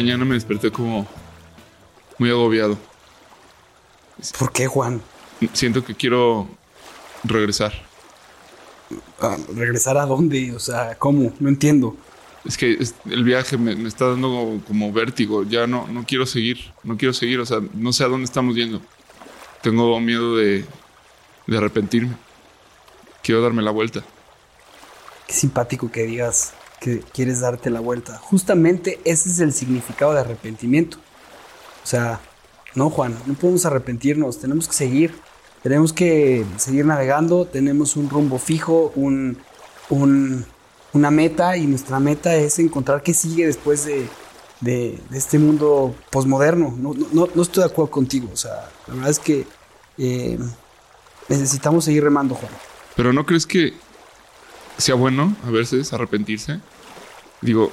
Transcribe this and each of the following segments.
Mañana me desperté como muy agobiado. ¿Por qué, Juan? Siento que quiero regresar. Ah, ¿Regresar a dónde? O sea, ¿cómo? No entiendo. Es que el viaje me, me está dando como, como vértigo. Ya no, no quiero seguir. No quiero seguir. O sea, no sé a dónde estamos yendo. Tengo miedo de, de arrepentirme. Quiero darme la vuelta. Qué simpático que digas que quieres darte la vuelta. Justamente ese es el significado de arrepentimiento. O sea, no, Juan, no podemos arrepentirnos, tenemos que seguir. Tenemos que seguir navegando, tenemos un rumbo fijo, un, un- una meta y nuestra meta es encontrar qué sigue después de, de- este mundo posmoderno. No, no- no- no estoy de acuerdo contigo, o sea, la verdad es que eh, necesitamos seguir remando, Juan. Pero ¿no crees que sea bueno a veces arrepentirse? Digo,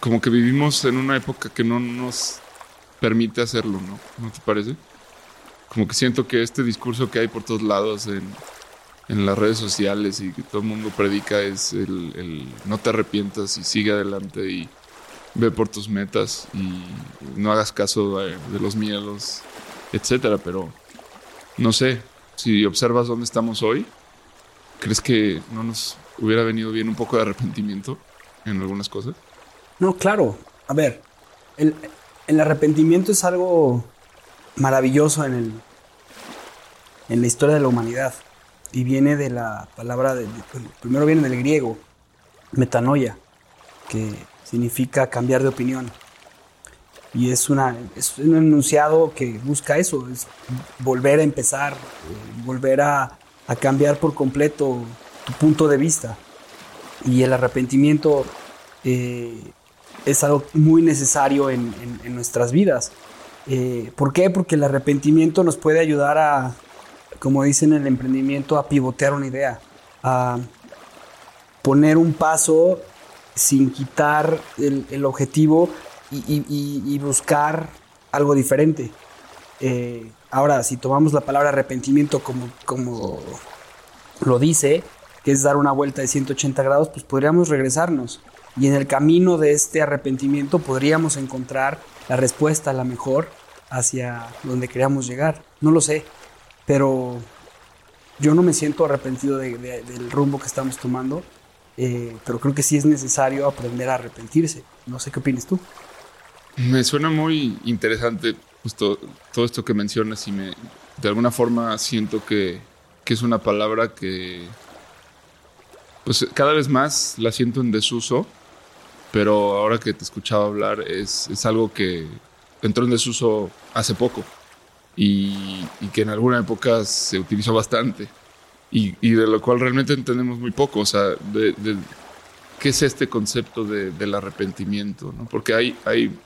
como que vivimos en una época que no nos permite hacerlo, ¿no? ¿No te parece? Como que siento que este discurso que hay por todos lados en, en las redes sociales y que todo el mundo predica es el, el no te arrepientas y sigue adelante y ve por tus metas y no hagas caso de, de los miedos, etcétera. Pero no sé, si observas dónde estamos hoy, ¿crees que no nos hubiera venido bien un poco de arrepentimiento en algunas cosas? No, claro. A ver, el, el arrepentimiento es algo maravilloso en, el, en la historia de la humanidad. Y viene de la palabra, de, primero viene del griego, metanoia, que significa cambiar de opinión. Y es, una, es un enunciado que busca eso, es volver a empezar, eh, volver a, a cambiar por completo tu punto de vista. Y el arrepentimiento eh, es algo muy necesario en, nuestras vidas. Eh, ¿Por qué? Porque el arrepentimiento nos puede ayudar a, como dicen en el emprendimiento, a pivotear una idea, a poner un paso sin quitar el, objetivo y buscar algo diferente. Eh, ahora, si tomamos la palabra arrepentimiento como, como lo dice, que es dar una vuelta de 180 grados, pues podríamos regresarnos. Y en el camino de este arrepentimiento podríamos encontrar la respuesta, la mejor, hacia donde queríamos llegar. No lo sé, pero yo no me siento arrepentido de- de- del rumbo que estamos tomando, eh, pero creo que sí es necesario aprender a arrepentirse. No sé qué opinas tú. Me suena muy interesante justo todo esto que mencionas y me de alguna forma siento que, que es una palabra que pues cada vez más la siento en desuso, pero ahora que te escuchaba hablar es, es algo que entró en desuso hace poco y, y que en alguna época se utilizó bastante y, y de lo cual realmente entendemos muy poco, o sea, de, de qué es este concepto de- del arrepentimiento, ¿no? Porque hay, hay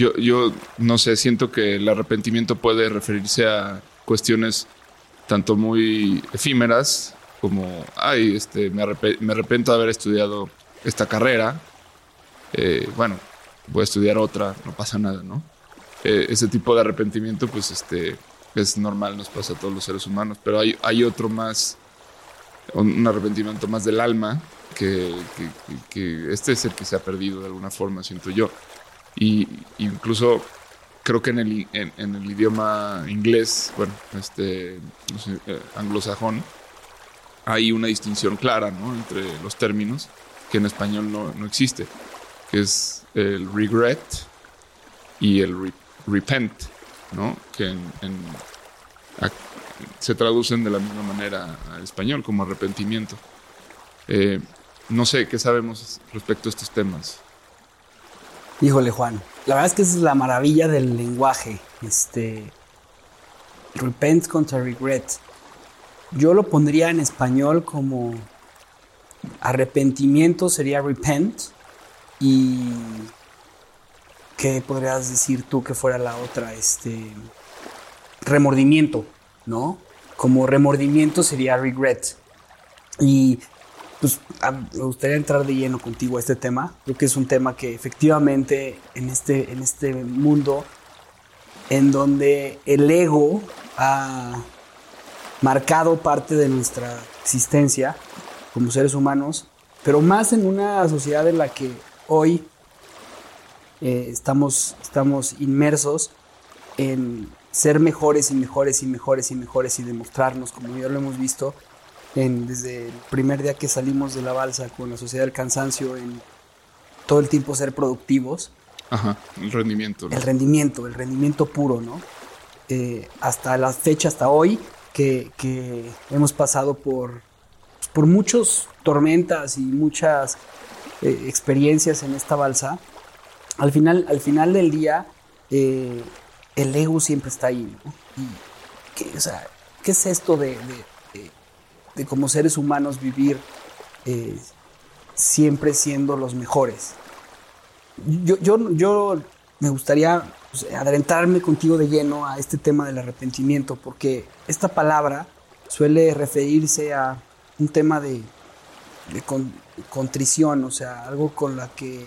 yo, yo no sé, siento que el arrepentimiento puede referirse a cuestiones tanto muy efímeras como, ay, este, me, me arrepiento de haber estudiado esta carrera, eh, bueno, voy a estudiar otra, no pasa nada, ¿no? Eh, ese tipo de arrepentimiento, pues, este, es normal, nos pasa a todos los seres humanos, pero hay, hay otro más, un, arrepentimiento más del alma, que este es el que se ha perdido de alguna forma, siento yo. Y incluso creo que en el, en, en el idioma inglés, bueno, este eh, anglosajón, hay una distinción clara ¿no? entre los términos que en español no, no existe, que es el regret y el re- repent, ¿no? que se traducen de la misma manera al español como arrepentimiento. Eh, no sé, ¿qué sabemos respecto a estos temas? Híjole, Juan. La verdad es que esa es la maravilla del lenguaje. Este. Repent contra regret. Yo lo pondría en español como. Arrepentimiento sería repent. Y. ¿Qué podrías decir tú que fuera la otra? Este. Remordimiento, ¿no? Como remordimiento sería regret. Y pues me gustaría entrar de lleno contigo a este tema. Creo que es un tema que efectivamente en este, en este mundo en donde el ego ha marcado parte de nuestra existencia como seres humanos, pero más en una sociedad en la que hoy eh, estamos, estamos inmersos en ser mejores y mejores y mejores y mejores y demostrarnos, como ya lo hemos visto en, desde el primer día que salimos de la balsa con la sociedad del cansancio, en todo el tiempo ser productivos. Ajá, el rendimiento. El rendimiento, el rendimiento puro, ¿no? Eh, hasta la fecha, hasta hoy, que, que hemos pasado por, por muchas tormentas y muchas eh, experiencias en esta balsa, al final, al final del día, eh, el ego siempre está ahí. ¿no? ¿qué, o sea, ¿qué es esto de, de, de, como seres humanos vivir eh, siempre siendo los mejores? Yo, yo, yo me gustaría pues, adentrarme contigo de lleno a este tema del arrepentimiento, porque esta palabra suele referirse a un tema de, de con, contrición, o sea, algo con la que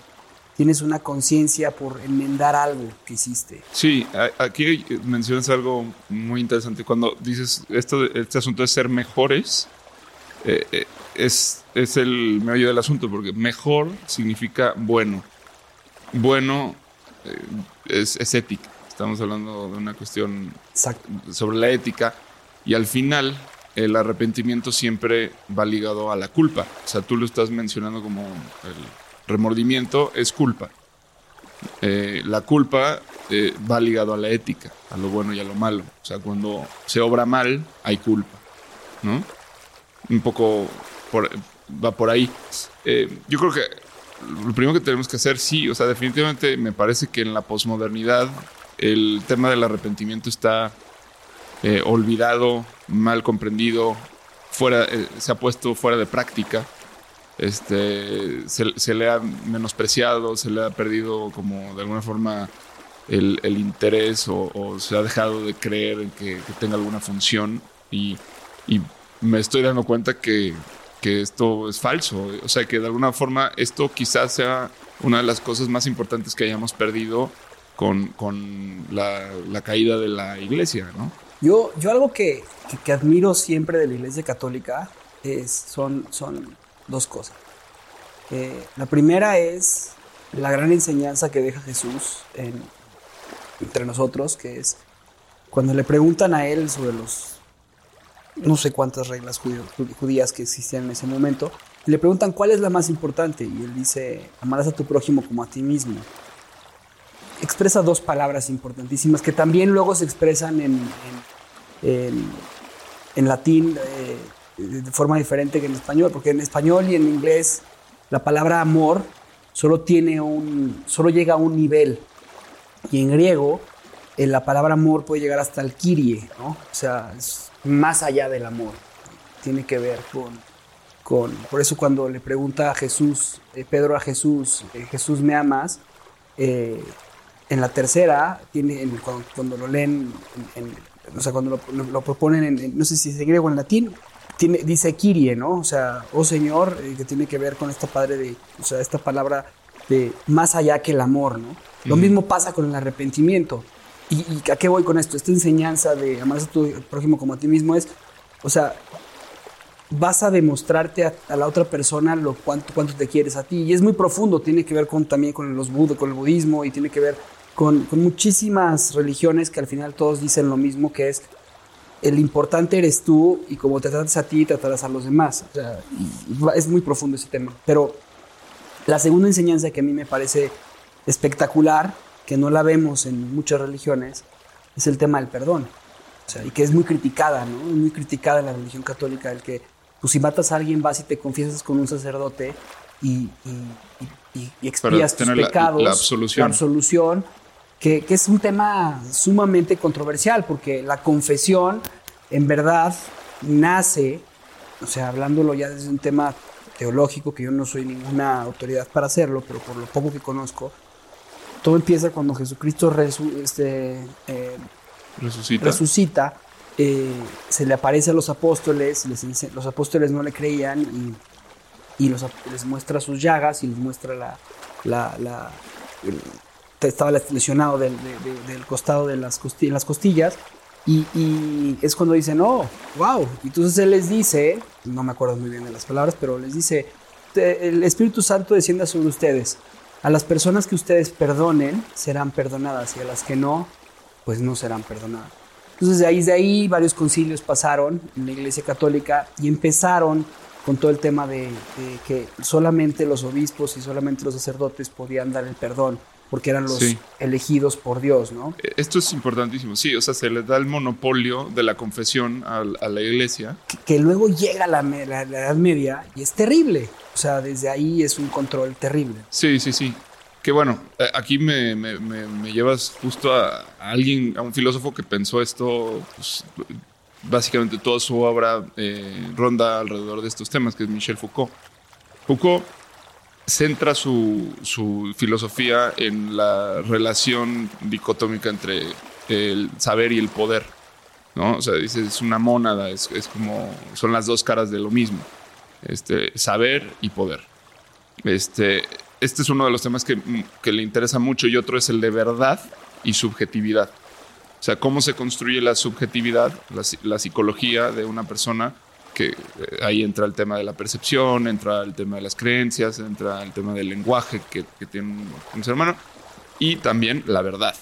tienes una conciencia por enmendar algo que hiciste. Sí, aquí mencionas algo muy interesante. Cuando dices esto, este asunto de ser mejores, eh, eh, es, es el meollo del asunto, porque mejor significa bueno. Bueno eh, es, es, ética. Estamos hablando de una cuestión Exacto. sobre la ética. Y al final, el arrepentimiento siempre va ligado a la culpa. O sea, tú lo estás mencionando como el remordimiento es culpa. Eh, la culpa eh, va ligado a la ética, a lo bueno y a lo malo. O sea, cuando se obra mal, hay culpa, ¿no? Un poco por, va por ahí. Eh, yo creo que lo primero que tenemos que hacer, sí, o sea, definitivamente me parece que en la posmodernidad el tema del arrepentimiento está eh, olvidado, mal comprendido, fuera, eh, se ha puesto fuera de práctica este, se, le ha menospreciado, se le ha perdido como de alguna forma el, interés o, o, se ha dejado de creer en que, tenga alguna función y, me estoy dando cuenta que, que, esto es falso. O sea, que de alguna forma esto quizás sea una de las cosas más importantes que hayamos perdido con, con la, caída de la iglesia, ¿no? Yo, yo algo que, que, que admiro siempre de la iglesia católica es, son, son dos cosas. Eh, la primera es la gran enseñanza que deja Jesús en, entre nosotros, que es cuando le preguntan a él sobre los no sé cuántas reglas judías que existían en ese momento, le preguntan cuál es la más importante y él dice, amarás a tu prójimo como a ti mismo. Expresa dos palabras importantísimas que también luego se expresan en, en latín. Eh, de forma diferente que en español, porque en español y en inglés la palabra amor solo tiene un, solo llega a un nivel. Y en griego eh, la palabra amor puede llegar hasta el kirie, ¿no? O sea, es más allá del amor. Tiene que ver con, con por eso cuando le pregunta a Jesús, eh, Pedro a Jesús, eh, Jesús me amas, eh, en la tercera, tiene, en, cuando, cuando, lo leen, en, en, o sea, cuando lo, lo, lo proponen en, no sé si es en griego o en latín, tiene, dice Kirie, ¿no? O sea, oh Señor, que tiene que ver con esta padre de, o sea, esta palabra de más allá que el amor, ¿no? Lo mismo pasa con el arrepentimiento. ¿Y, ¿Y, a qué voy con esto? Esta enseñanza de amar a tu prójimo como a ti mismo es, o sea, vas a demostrarte a, a la otra persona lo cuánto, cuánto te quieres a ti. Y es muy profundo, tiene que ver con, también con, los bud con el budismo y tiene que ver con, con muchísimas religiones que al final todos dicen lo mismo, que es el importante eres tú y como te tratas a ti, tratarás a los demás. O sea, es muy profundo ese tema. Pero la segunda enseñanza que a mí me parece espectacular, que no la vemos en muchas religiones, es el tema del perdón. O sea, y que es muy criticada, ¿no? Muy criticada en la religión católica, el que pues, si matas a alguien vas y te confiesas con un sacerdote y, y, y, y expías tus pecados, la, la, absolución. La absolución que, que, es un tema sumamente controversial, porque la confesión en verdad nace, o sea, hablándolo ya desde un tema teológico, que yo no soy ninguna autoridad para hacerlo, pero por lo poco que conozco, todo empieza cuando Jesucristo resu este, eh, resucita, resucita eh, se le aparece a los apóstoles, les, los apóstoles no le creían y, y los, les muestra sus llagas y les muestra la, la, la el, estaba lesionado del, de, del costado de las, costillas, las costillas. Y, y, es cuando dicen, oh, wow. Y entonces él les dice, no me acuerdo muy bien de las palabras, pero les dice, el Espíritu Santo descienda sobre ustedes. A las personas que ustedes perdonen serán perdonadas y a las que no, pues no serán perdonadas. Entonces de ahí, de ahí varios concilios pasaron en la Iglesia Católica y empezaron con todo el tema de, que solamente los obispos y solamente los sacerdotes podían dar el perdón porque eran los elegidos por Dios, ¿no? E, esto es importantísimo, sí, o sea, se les da el monopolio de la confesión a, la iglesia. Que, luego llega la, Edad Media y es terrible, o sea, desde ahí es un control terrible. Sí, sí, sí. Que bueno, eh, aquí me, llevas justo a, alguien, a un filósofo que pensó esto, pues, básicamente toda su obra eh, ronda alrededor de estos temas, que es Michel Foucault. Foucault centra su, filosofía en la relación dicotómica entre el saber y el poder. ¿no? O sea, dice, es una mónada, es, como, son las dos caras de lo mismo. Este, saber y poder. Este, este es uno de los temas que, le interesa mucho y otro es el de verdad y subjetividad. O sea, cómo se construye la subjetividad, la psicología de una persona que eh, ahí entra el tema de la percepción, entra el tema de las creencias, entra el tema del lenguaje que, tiene un, ser humano y también la verdad,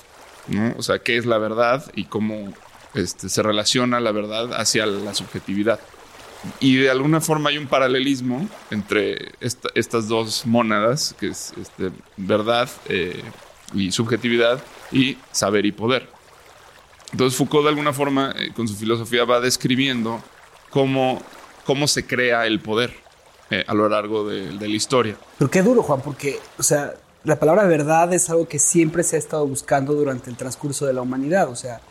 ¿no? O sea, qué es la verdad y cómo este, se relaciona la verdad hacia la subjetividad. Y de alguna forma hay un paralelismo entre estas dos mónadas, que es este, verdad eh, y subjetividad, y saber y poder. Entonces Foucault de alguna forma, eh, con su filosofía, va describiendo cómo, cómo se crea el poder eh, a lo largo de, la historia. Pero qué duro, Juan, porque, o sea, la palabra verdad es algo que siempre se ha estado buscando durante el transcurso de la humanidad. O sea,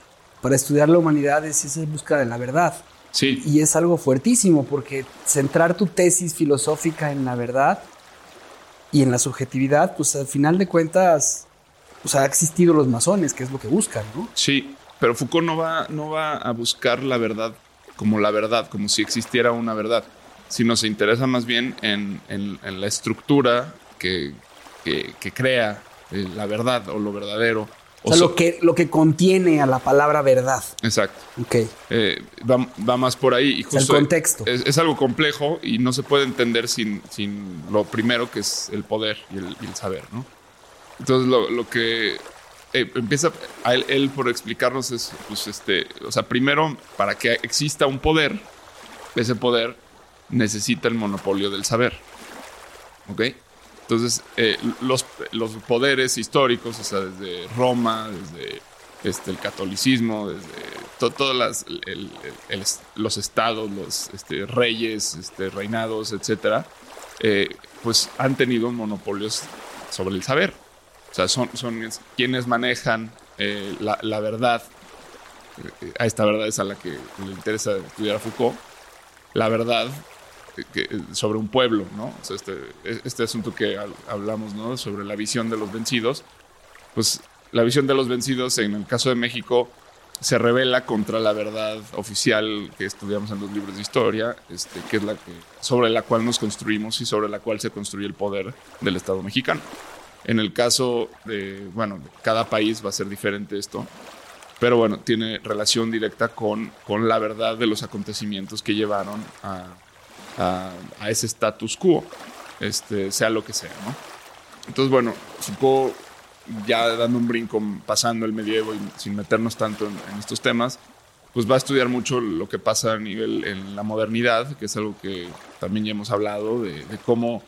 para estudiar la humanidad es esa búsqueda de la verdad. Sí. Y es algo fuertísimo porque centrar tu tesis filosófica en la verdad y en la subjetividad, pues al final de cuentas, pues ha existido los masones, que es lo que buscan, ¿no? Sí, pero Foucault no va, no va a buscar la verdad como la verdad, como si existiera una verdad, sino se interesa más bien en, la estructura que, crea eh, la verdad o lo verdadero. O, sea, lo, que, lo que contiene a la palabra verdad. Exacto. Ok. Eh, va, más por ahí. Y el contexto. Es, algo complejo y no se puede entender sin, sin lo primero que es el poder y el, saber, ¿no? Entonces, lo, lo que eh, empieza a él, por explicarnos es, pues, este, o sea, primero, para que exista un poder, ese poder necesita el monopolio del saber. ¿Ok? Entonces, eh, los, los, poderes históricos, o sea, desde Roma, desde este, el catolicismo, desde todos los estados, los este, reyes, este, reinados, etcétera, eh, pues han tenido monopolios sobre el saber. O sea, son, son quienes manejan eh, la, verdad. A esta verdad es a la que le interesa estudiar a Foucault. La verdad eh, sobre un pueblo, ¿no? O sea, este, este asunto que hablamos, ¿no? Sobre la visión de los vencidos. Pues la visión de los vencidos, en el caso de México, se revela contra la verdad oficial que estudiamos en los libros de historia, este, que es la que, sobre la cual nos construimos y sobre la cual se construye el poder del Estado mexicano. En el caso de, bueno, cada país va a ser diferente esto, pero bueno, tiene relación directa con, con la verdad de los acontecimientos que llevaron a, a, ese status quo, este, sea lo que sea, ¿no? Entonces, bueno, Foucault, ya dando un brinco, pasando el medievo y sin meternos tanto en, estos temas, pues va a estudiar mucho lo que pasa a nivel en la modernidad, que es algo que también ya hemos hablado, de, de cómo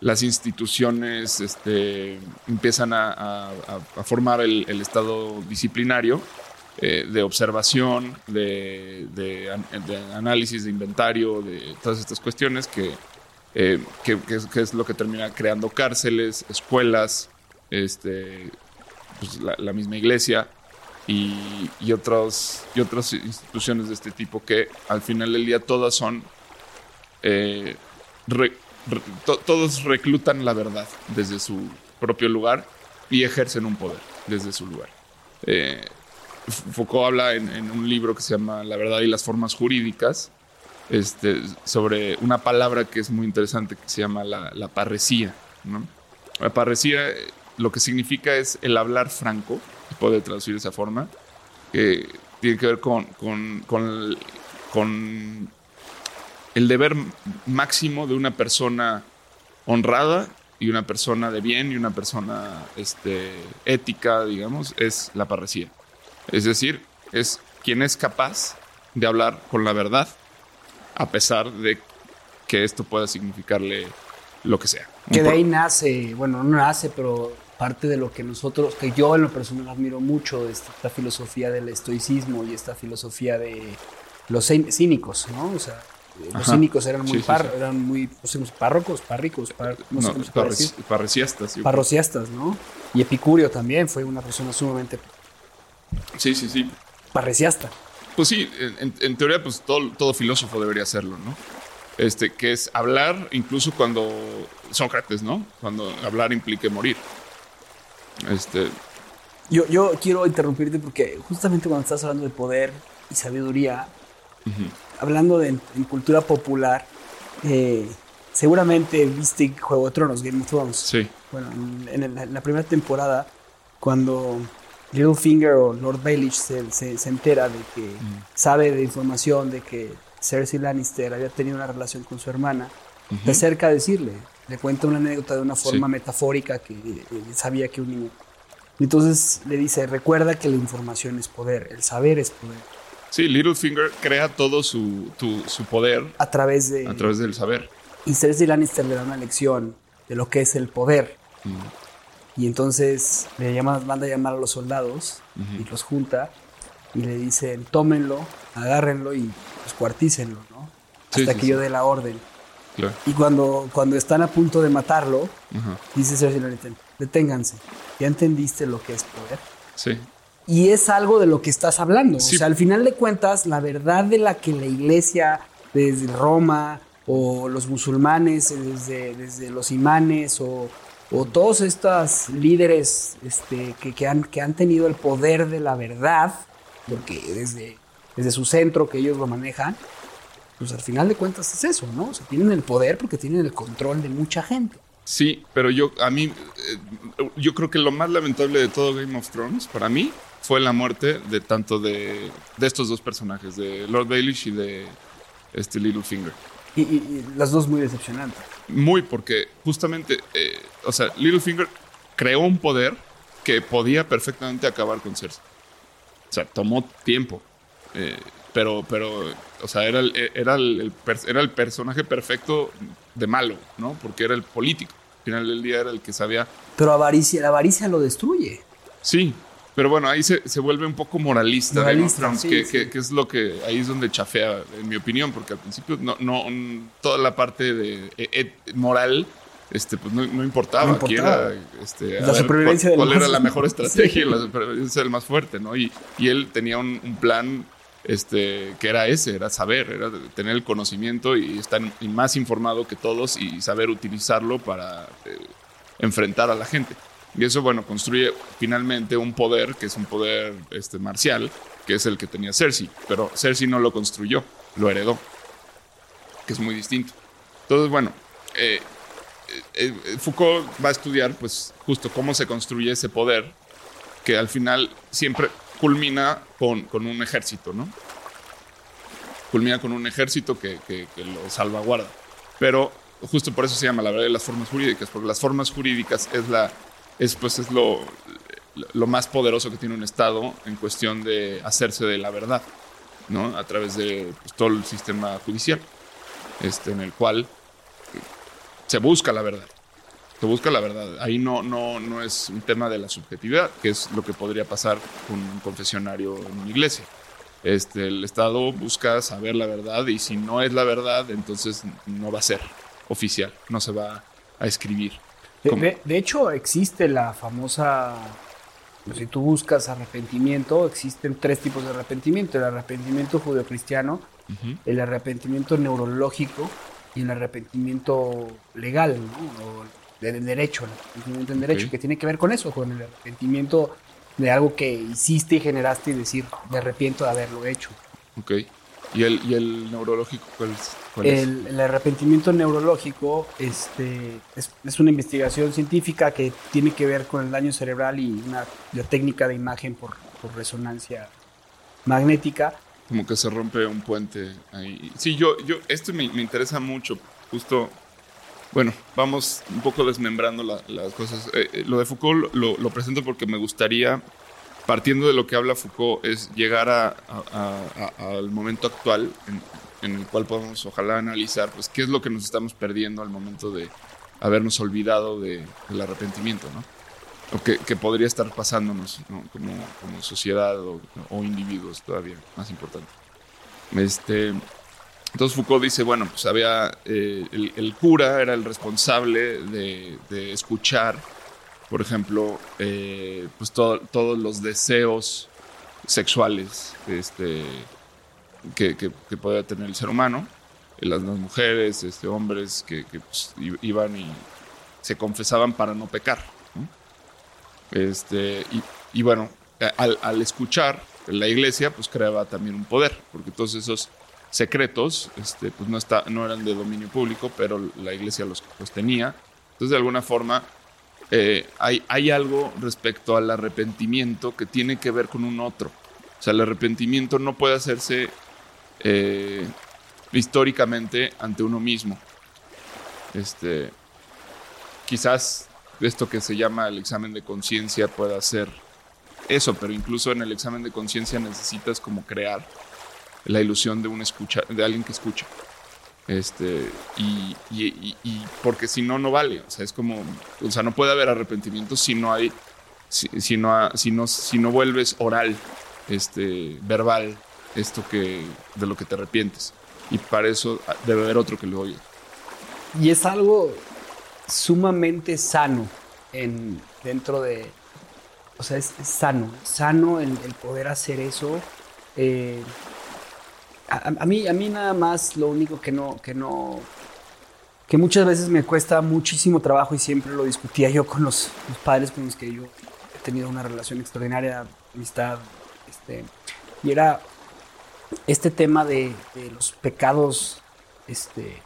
las instituciones este, empiezan a, formar el, estado disciplinario eh, de observación, de, análisis, de inventario, de todas estas cuestiones que, eh, es, lo que termina creando cárceles, escuelas, este, pues, la, misma iglesia y, y, otras, y otras instituciones de este tipo que al final del día todas son... Eh, todos reclutan la verdad desde su propio lugar y ejercen un poder desde su lugar. Eh, Foucault habla en, un libro que se llama La verdad y las formas jurídicas este, sobre una palabra que es muy interesante que se llama la, parresía. La parresía lo que significa es el hablar franco, puede traducir de esa forma, que tiene que ver con, con, con el deber máximo de una persona honrada y una persona de bien y una persona este, ética, digamos, es la parresía. Es decir, es quien es capaz de hablar con la verdad, a pesar de que esto pueda significarle lo que sea. Que de ahí nace, bueno, no nace, pero parte de lo que nosotros, que yo en lo personal admiro mucho, esta filosofía del estoicismo y esta filosofía de los cínicos, ¿no? O sea, los cínicos eran muy, eran muy párrocos, párricos, no, sé cómo parriciastas. Parrociastas, ¿no? Y Epicurio también fue una persona sumamente... Sí, sí, sí. Parriciasta. Pues sí, en, teoría, pues todo, todo, filósofo debería hacerlo, ¿no? Este, que es hablar incluso cuando Sócrates, ¿no? Cuando hablar implique morir. Este. Yo, yo quiero interrumpirte porque justamente cuando estás hablando de poder y sabiduría, hablando de en, cultura popular, eh, seguramente viste Juego de Tronos, Game of Thrones. Sí. Bueno, en, la primera temporada, cuando Littlefinger o Lord Baelish se, se, entera de que sabe de información de que Cersei Lannister había tenido una relación con su hermana, se acerca a decirle, le cuenta una anécdota de una forma metafórica que eh, sabía que un niño. Entonces le dice, recuerda que la información es poder, el saber es poder. Sí, Littlefinger crea todo su, su poder a través, de, a través del saber. Y Cersei Lannister le da una lección de lo que es el poder. Y entonces le llama, manda a llamar a los soldados y los junta y le dicen, tómenlo, agárrenlo y descuartícenlo, ¿no? Hasta que yo dé la orden. Y cuando, cuando están a punto de matarlo, dice Cersei Lannister, deténganse. ¿Ya entendiste lo que es poder? Sí. Y es algo de lo que estás hablando. O sea, al final de cuentas, la verdad de la que la iglesia, desde Roma, o los musulmanes, desde, desde los imanes, o, o todos estos líderes este, que, que, han, que han tenido el poder de la verdad, porque desde, desde su centro que ellos lo manejan, pues al final de cuentas es eso, ¿no? O sea, tienen el poder porque tienen el control de mucha gente. Sí, pero yo, a mí, eh, yo creo que lo más lamentable de todo Game of Thrones, para mí, fue la muerte de tanto de, de estos dos personajes, de Lord Baelish y de este Littlefinger. Y, y, las dos muy decepcionantes. Muy, porque justamente, eh, o sea, Littlefinger creó un poder que podía perfectamente acabar con Cersei. O sea, tomó tiempo. Eh, pero, pero, o sea, era el, era, el, era el personaje perfecto de malo, ¿no? Porque era el político. Al final del día era el que sabía. Pero avaricia, la avaricia lo destruye. Sí, pero bueno, ahí se, se vuelve un poco moralista, moralista que, Que, es lo que ahí es donde chafea, en mi opinión, porque al principio no, no toda la parte de e, e, moral este, pues no, importaba. era, este, la supervivencia cuál, cuál era la mejor estrategia, la supervivencia del más fuerte, ¿no? Y, y él tenía un, un, plan este, que era ese, era saber, era tener el conocimiento y estar más informado que todos y saber utilizarlo para eh, enfrentar a la gente. Y eso, bueno, construye finalmente un poder, que es un poder este, marcial, que es el que tenía Cersei. Pero Cersei no lo construyó, lo heredó, que es muy distinto. Entonces, bueno, eh, eh, eh, Foucault va a estudiar, pues, justo cómo se construye ese poder, que al final siempre culmina con, con un ejército, ¿no? Culmina con un ejército que, que, que lo salvaguarda. Pero justo por eso se llama la verdad de las formas jurídicas, porque las formas jurídicas es la es, pues, es lo, lo más poderoso que tiene un Estado en cuestión de hacerse de la verdad, ¿no? A través de pues, todo el sistema judicial, este, en el cual se busca la verdad. Se busca la verdad. Ahí no, no, no es un tema de la subjetividad, que es lo que podría pasar con un confesionario en una iglesia. Este, el Estado busca saber la verdad y si no es la verdad, entonces no va a ser oficial, no se va a escribir. De, hecho, existe la famosa, si tú buscas arrepentimiento, existen tres tipos de arrepentimiento. El arrepentimiento judeocristiano, el arrepentimiento neurológico y el arrepentimiento legal, ¿no? o de, derecho, el arrepentimiento en derecho, que tiene que ver con eso, con el arrepentimiento de algo que hiciste y generaste y decir, me arrepiento de haberlo hecho. Ok. ¿Y el, y el neurológico cuál es? el, arrepentimiento neurológico este, es, una investigación científica que tiene que ver con el daño cerebral y una, la técnica de imagen por, resonancia magnética. Como que se rompe un puente ahí. Sí, yo, yo, esto me, interesa mucho, justo Bueno, vamos un poco desmembrando las cosas. Eh, eh, lo de Foucault lo, presento porque me gustaría, partiendo de lo que habla Foucault, es llegar al momento actual en, el cual podemos, ojalá, analizar, pues, qué es lo que nos estamos perdiendo al momento de habernos olvidado del arrepentimiento, ¿no? O que, podría estar pasándonos como, sociedad o, o individuos todavía, más importante. Este, entonces Foucault dice, bueno, pues había, eh, el, cura era el responsable de, escuchar, por ejemplo, eh, pues todos los deseos sexuales este, que, que, podía tener el ser humano, las, las mujeres, este, hombres que, pues, iban y se confesaban para no pecar. Este, y, bueno, al, al escuchar, la iglesia pues creaba también un poder, porque todos esos secretos, este, pues no, está, no eran de dominio público, pero la iglesia los, tenía. Entonces, de alguna forma, eh, hay, hay algo respecto al arrepentimiento que tiene que ver con un otro. O sea, el arrepentimiento no puede hacerse eh, históricamente ante uno mismo. Este, quizás esto que se llama el examen de conciencia pueda ser eso, pero incluso en el examen de conciencia necesitas como crear la ilusión de un escucha, de alguien que escucha. Este, y, porque si no, no vale. O sea, es como, o sea, no puede haber arrepentimiento si no hay, si, no, si, no, si no vuelves oral, este, verbal, esto que, de lo que te arrepientes. Y para eso debe haber otro que lo oiga. Y es algo sumamente sano en, dentro de, o sea, es, sano, sano el, poder hacer eso. Eh, a, mí, a mí nada más lo único que no, que no, que muchas veces me cuesta muchísimo trabajo y siempre lo discutía yo con los, padres con los que yo he tenido una relación extraordinaria, amistad, este, y era este tema de, los pecados, este,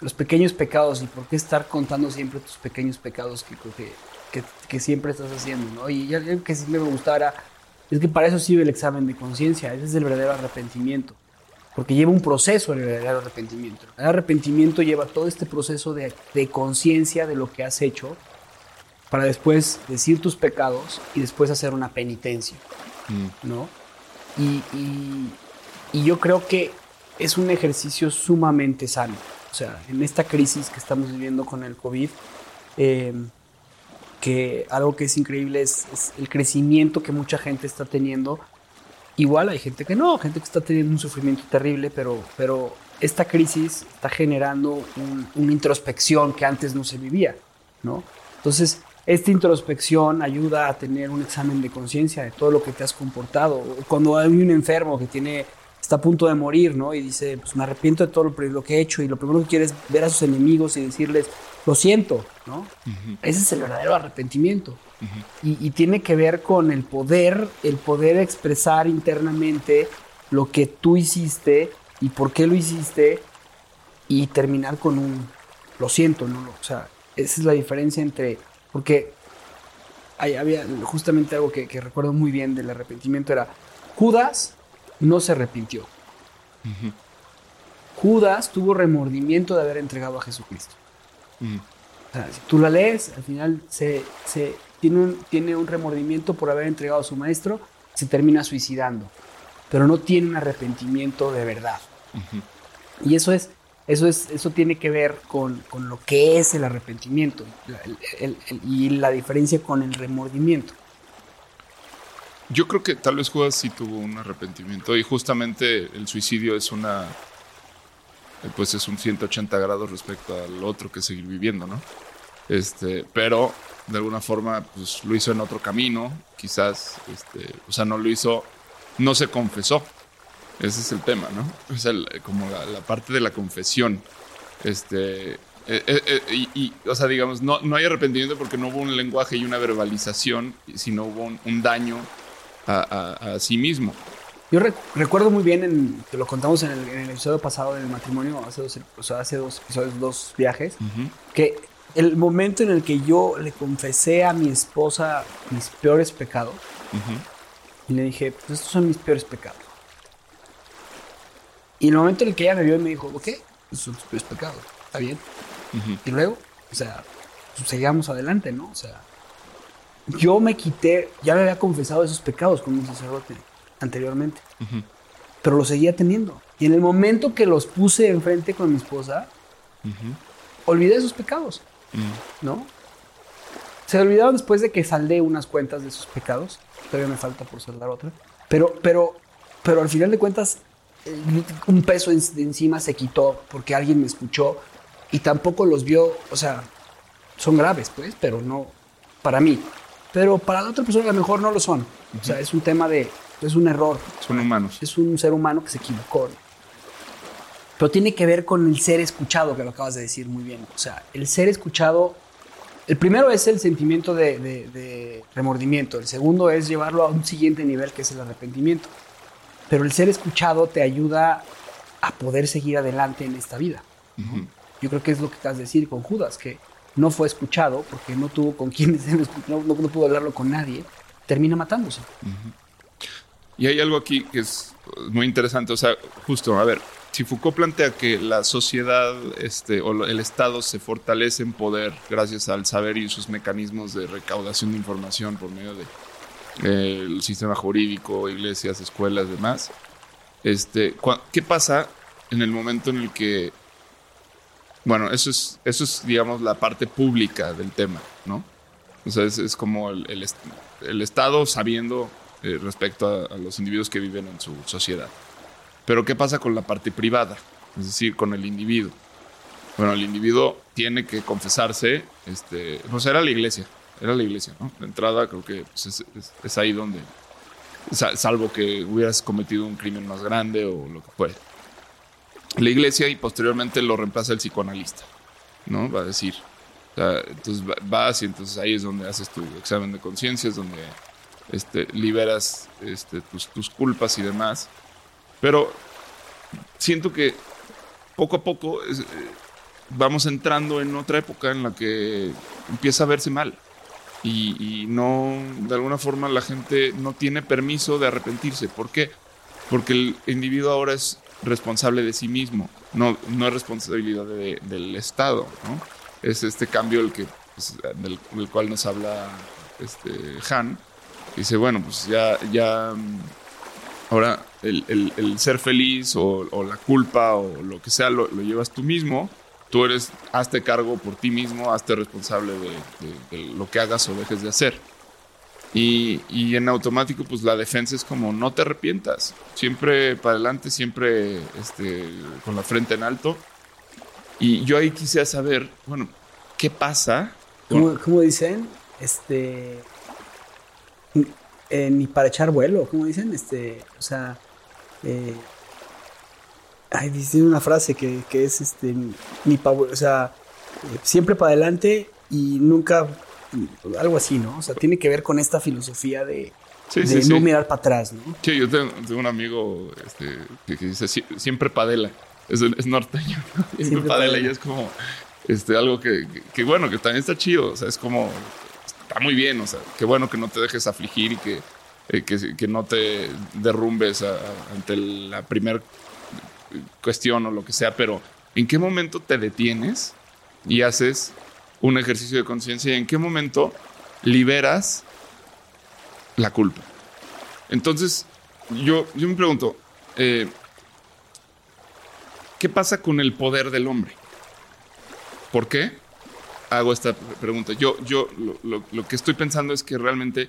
los pequeños pecados y por qué estar contando siempre tus pequeños pecados que, que, que, siempre estás haciendo, ¿no? Y algo que sí me gustara es que para eso sirve el examen de conciencia, ese es el verdadero arrepentimiento, porque lleva un proceso el verdadero arrepentimiento. El arrepentimiento lleva todo este proceso de, conciencia de lo que has hecho para después decir tus pecados y después hacer una penitencia, mm. ¿no? Y, yo creo que es un ejercicio sumamente sano. O sea, en esta crisis que estamos viviendo con el COVID, eh, que algo que es increíble es, el crecimiento que mucha gente está teniendo. Igual hay gente que no, gente que está teniendo un sufrimiento terrible, pero, pero esta crisis está generando una introspección que antes no se vivía, ¿no? Entonces, esta introspección ayuda a tener un examen de conciencia de todo lo que te has comportado. Cuando hay un enfermo que tiene está a punto de morir, ¿no? Y dice, pues me arrepiento de todo lo, que he hecho y lo primero que quiere es ver a sus enemigos y decirles, lo siento, ¿no? Ese es el verdadero arrepentimiento. y, tiene que ver con el poder, el poder expresar internamente lo que tú hiciste y por qué lo hiciste y terminar con un, lo siento, ¿no? O sea, esa es la diferencia entre, porque había justamente algo que, que recuerdo muy bien del arrepentimiento, era Judas no se arrepintió. Judas tuvo remordimiento de haber entregado a Jesucristo. Si tú la lees, al final se, tiene, un, tiene, un, remordimiento por haber entregado a su maestro, se termina suicidando, pero no tiene un arrepentimiento de verdad. Y eso es, eso es, eso tiene que ver con, lo que es el arrepentimiento y la diferencia con el remordimiento. Yo creo que tal vez Judas sí tuvo un arrepentimiento y justamente el suicidio es una pues es un 180 grados respecto al otro que seguir viviendo, ¿no? Este, pero de alguna forma pues lo hizo en otro camino, quizás este, o sea, no lo hizo no se confesó. Ese es el tema, ¿no? Es como la, parte de la confesión. Este, eh, eh, y, o sea, digamos, no, no hay arrepentimiento porque no hubo un lenguaje y una verbalización, sino hubo un daño a, sí mismo. Yo recuerdo muy bien, en, te lo contamos en el, episodio pasado del matrimonio, hace dos, o hace dos episodios, dos viajes, que el momento en el que yo le confesé a mi esposa mis peores pecados, y le dije, pues estos son mis peores pecados. Y el momento en el que ella me vio y me dijo, ¿qué? Estos son tus peores pecados, está bien. Y luego, o sea, pues, seguíamos adelante, ¿no? O sea, yo me quité, ya me había confesado esos pecados con un sacerdote anteriormente, pero los seguía teniendo. Y en el momento que los puse enfrente con mi esposa, olvidé esos pecados, ¿no? Se olvidaron después de que saldé unas cuentas de esos pecados. Todavía me falta por saldar otra. Pero, pero, pero al final de cuentas, un peso de encima se quitó porque alguien me escuchó y tampoco los vio, o sea, son graves, pues, pero no para mí. Pero para la otra persona a lo mejor no lo son. O sea, es un tema de, es un error. Son humanos. Es un ser humano que se equivocó. Pero tiene que ver con el ser escuchado, que lo acabas de decir muy bien. O sea, el ser escuchado, el primero es el sentimiento de, de remordimiento, el segundo es llevarlo a un siguiente nivel, que es el arrepentimiento. Pero el ser escuchado te ayuda a poder seguir adelante en esta vida. Yo creo que es lo que acabas de decir con Judas, que no fue escuchado porque no tuvo con quién, no, no, pudo hablarlo con nadie, termina matándose. Y hay algo aquí que es muy interesante, o sea, justo, a ver, si Foucault plantea que la sociedad este, o el Estado se fortalece en poder gracias al saber y sus mecanismos de recaudación de información por medio del de, eh, sistema jurídico, iglesias, escuelas, demás, este, ¿qué pasa en el momento en el que bueno, eso es, eso es, digamos, la parte pública del tema, ¿no? O sea, es, como el, el, Estado sabiendo eh, respecto a, los individuos que viven en su sociedad. Pero ¿qué pasa con la parte privada? Es decir, con el individuo. Bueno, el individuo tiene que confesarse, este, pues era la iglesia, era la iglesia, ¿no? La entrada creo que pues, es, es, ahí donde, salvo que hubieras cometido un crimen más grande o lo que fuera la iglesia y posteriormente lo reemplaza el psicoanalista, ¿no? Va a decir. entonces vas y entonces ahí es donde haces tu examen de conciencia, es donde este, liberas este, tus, culpas y demás. Pero siento que poco a poco eh, vamos entrando en otra época en la que empieza a verse mal. Y, y, no, de alguna forma la gente no tiene permiso de arrepentirse. ¿Por qué? Porque el individuo ahora es responsable de sí mismo, no, no es responsabilidad del Estado, ¿no? Es este cambio el que, pues, del, cual nos habla este Han. Dice, bueno, pues ya, ya mm, ahora el, ser feliz o, la culpa o lo que sea lo, llevas tú mismo. Tú eres, hazte cargo por ti mismo, hazte responsable de lo que hagas o dejes de hacer. Y, en automático, pues la defensa es como no te arrepientas. Siempre para adelante, siempre este, con la frente en alto. Y yo ahí quisiera saber, bueno, ¿qué pasa? ¿Cómo, dicen? Este. Eh, ni para echar vuelo, ¿cómo dicen? Este. O sea. Eh, ay, dice una frase que, que es este. Ni para. O sea, eh, siempre para adelante y nunca algo así, ¿no? O sea, tiene que ver con esta filosofía de, no mirar para atrás, ¿no? Sí, yo tengo, un amigo este, que, dice siempre padela, es, es norteño, siempre, padela, y es como este, algo que, bueno, que también está chido, o sea, es como, está muy bien, o sea, qué bueno que no te dejes afligir y que, eh, que, no te derrumbes ante la primera cuestión o lo que sea, pero ¿en qué momento te detienes y haces un ejercicio de conciencia y en qué momento liberas la culpa. Entonces, yo, yo me pregunto, eh, ¿qué pasa con el poder del hombre? ¿Por qué? Hago esta pregunta. Yo, yo lo, que estoy pensando es que realmente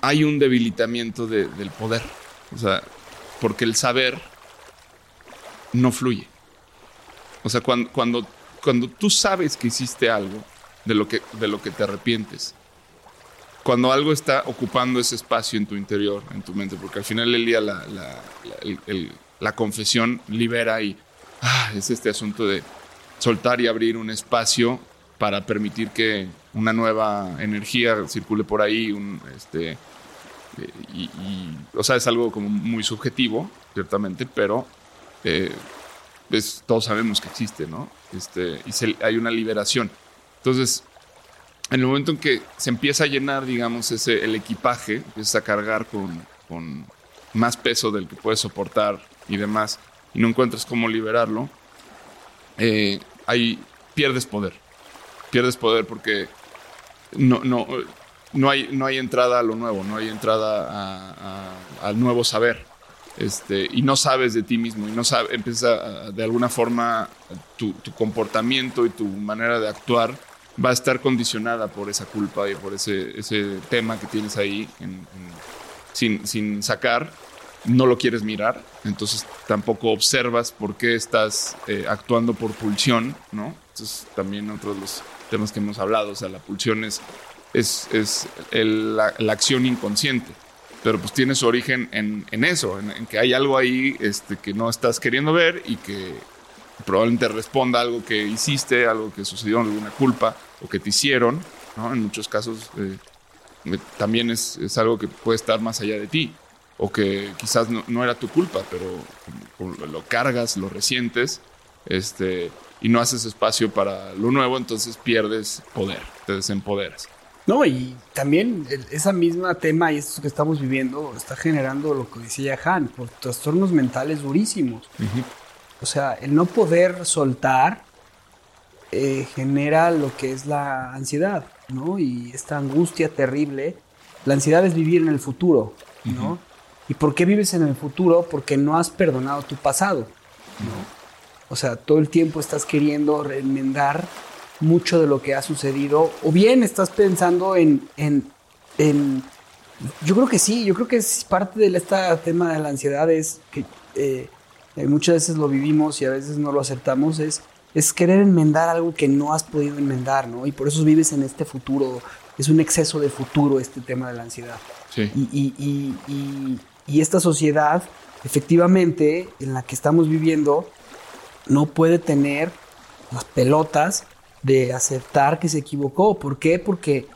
hay un debilitamiento del poder. O sea, porque el saber no fluye. O sea, cuando, cuando cuando tú sabes que hiciste algo de lo que, de lo que te arrepientes, cuando algo está ocupando ese espacio en tu interior, en tu mente, porque al final del día la, la, confesión libera y ah, es este asunto de soltar y abrir un espacio para permitir que una nueva energía circule por ahí, este, y, o sea, es algo como muy subjetivo, ciertamente, pero eh, todos sabemos que existe, ¿no? Este, y hay una liberación. Entonces, en el momento en que se empieza a llenar, digamos, ese, el equipaje, empieza a cargar con, con más peso del que puedes soportar y demás, y no encuentras cómo liberarlo, eh, hay, pierdes poder. Pierdes poder porque no, no, no, hay, no hay entrada a lo nuevo, no hay entrada al nuevo saber. Este, y no sabes de ti mismo y no sabes, empieza de alguna forma tu, comportamiento y tu manera de actuar va a estar condicionada por esa culpa y por ese, ese tema que tienes ahí sin, sin, sacar. No lo quieres mirar, entonces tampoco observas por qué estás eh, actuando por pulsión, ¿no? Entonces también otro de los temas que hemos hablado, o sea, la pulsión es, es, es la, la acción inconsciente pero pues tiene su origen en, en eso, en, que hay algo ahí este, que no estás queriendo ver y que probablemente responda a algo que hiciste, algo que sucedió, alguna culpa o que te hicieron, ¿no? En muchos casos eh, también es, es, algo que puede estar más allá de ti o que quizás no, no era tu culpa, pero lo cargas, lo resientes este, y no haces espacio para lo nuevo, entonces pierdes poder, te desempoderas. No, y también esa misma tema y esto que estamos viviendo está generando lo que decía Han, por trastornos mentales durísimos. O sea, el no poder soltar eh, genera lo que es la ansiedad, ¿no? Y esta angustia terrible. La ansiedad es vivir en el futuro, ¿no? ¿Y por qué vives en el futuro? Porque no has perdonado tu pasado, ¿no? O sea, todo el tiempo estás queriendo enmendar mucho de lo que ha sucedido, o bien estás pensando en, en, yo creo que sí, yo creo que es parte de este tema de la ansiedad es que eh, eh, muchas veces lo vivimos y a veces no lo aceptamos, es, es querer enmendar algo que no has podido enmendar, ¿no? Y por eso vives en este futuro, es un exceso de futuro este tema de la ansiedad. Sí. Y, y, y, y, esta sociedad, efectivamente, en la que estamos viviendo, no puede tener las pelotas de aceptar que se equivocó. ¿Por qué? Porque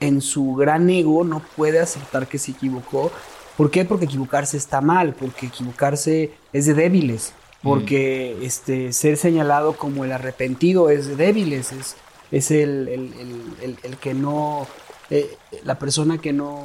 en su gran ego no puede aceptar que se equivocó. ¿Por qué? Porque equivocarse está mal, porque equivocarse es de débiles, porque este, ser señalado como el arrepentido es de débiles, es, es el, el, que no, eh, la persona que no,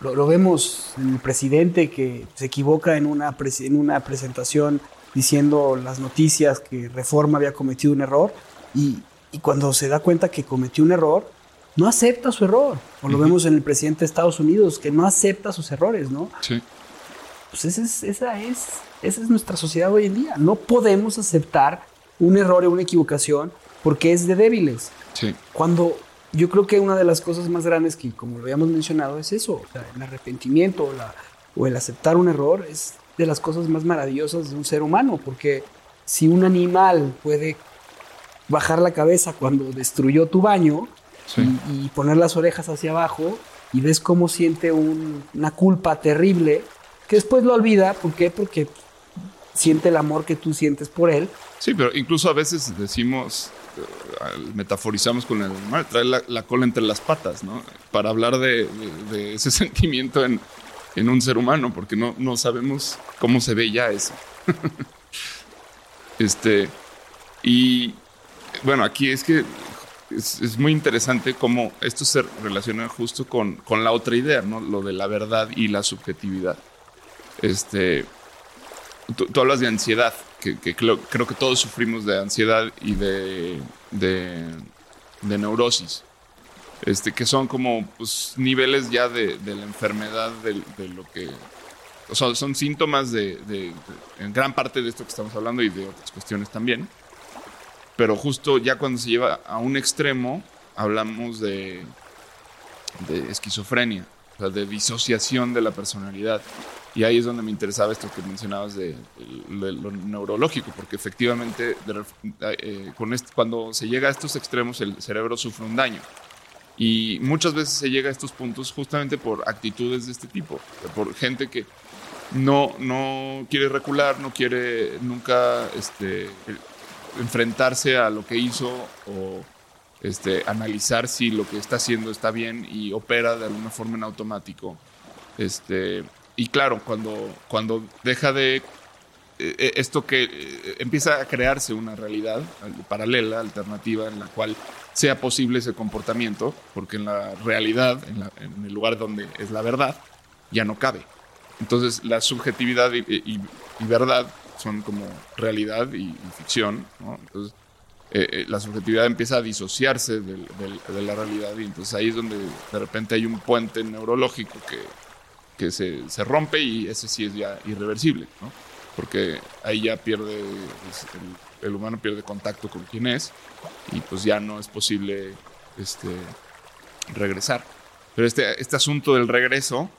lo, vemos en el presidente que se equivoca en una, en una presentación diciendo las noticias que Reforma había cometido un error y, y cuando se da cuenta que cometió un error, no acepta su error. O lo vemos en el presidente de Estados Unidos, que no acepta sus errores, ¿no? Sí. Pues esa es, esa es, esa es nuestra sociedad hoy en día. No podemos aceptar un error o una equivocación porque es de débiles. Sí. Cuando yo creo que una de las cosas más grandes que, como lo habíamos mencionado, es eso. O sea, el arrepentimiento o, la, o el aceptar un error es de las cosas más maravillosas de un ser humano, porque si un animal puede bajar la cabeza cuando destruyó tu baño y, poner las orejas hacia abajo y ves cómo siente una culpa terrible que después lo olvida. ¿Por qué? Porque siente el amor que tú sientes por él. Sí, pero incluso a veces decimos, metaforizamos con el animal, trae la, cola entre las patas, ¿no? Para hablar de, ese sentimiento en, un ser humano, porque no, no sabemos cómo se ve ya eso. este, y, bueno, aquí es que es, muy interesante cómo esto se relaciona justo con, con, la otra idea, ¿no? Lo de la verdad y la subjetividad. Este, tú, hablas de ansiedad, que, creo, que todos sufrimos de ansiedad y de, de, neurosis. Este, que son como pues, niveles ya de, la enfermedad, de, lo que... O sea, son síntomas de, en gran parte de esto que estamos hablando y de otras cuestiones también pero justo ya cuando se lleva a un extremo, hablamos de, de esquizofrenia, o sea, de disociación de la personalidad. Y ahí es donde me interesaba esto que mencionabas de, lo neurológico, porque efectivamente eh, con cuando se llega a estos extremos el cerebro sufre un daño. Y muchas veces se llega a estos puntos justamente por actitudes de este tipo, por gente que no, no quiere recular, no quiere nunca este, enfrentarse a lo que hizo o este, analizar si lo que está haciendo está bien y opera de alguna forma en automático. Este, y claro, cuando, cuando deja de... Eh, esto que eh, empieza a crearse una realidad paralela, alternativa, en la cual sea posible ese comportamiento, porque en la realidad, en, el lugar donde es la verdad, ya no cabe. Entonces la subjetividad y verdad son como realidad y, ficción, ¿no? Entonces, eh, eh, la subjetividad empieza a disociarse del- del- de la realidad y entonces ahí es donde de repente hay un puente neurológico que, que se, se rompe y ese sí es ya irreversible, ¿no? Porque ahí ya pierde, pues, el, el humano pierde contacto con quien es y pues ya no es posible este, regresar. Pero este, este asunto del regreso,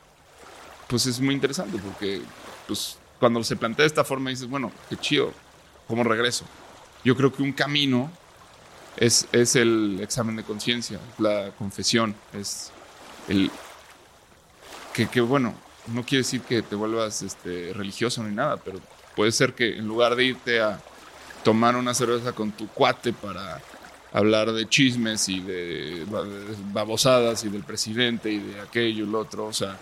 pues es muy interesante porque pues, cuando se plantea de esta forma dices, bueno, qué chido, ¿cómo regreso? Yo creo que un camino es, es el examen de conciencia, la confesión, es el... Que, bueno, no quiere decir que te vuelvas este, religioso ni nada, pero puede ser que en lugar de irte a tomar una cerveza con tu cuate para hablar de chismes y de, ba- de babosadas y del presidente y de aquello y lo otro, o sea,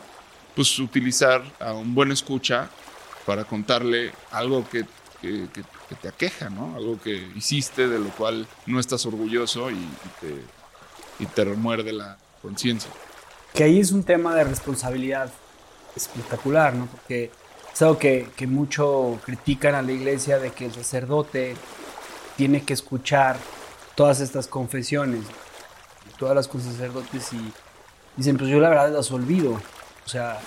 pues utilizar a un buen escucha para contarle algo que, que- te aqueja, ¿no? Algo que hiciste de lo cual no estás orgulloso y, y te, y te remuerde la conciencia. Que ahí es un tema de responsabilidad espectacular, ¿no? Porque es algo que, que mucho critican a la iglesia de que el sacerdote tiene que escuchar todas estas confesiones, todas las con sacerdotes y dicen, pues yo la verdad las olvido. O sea,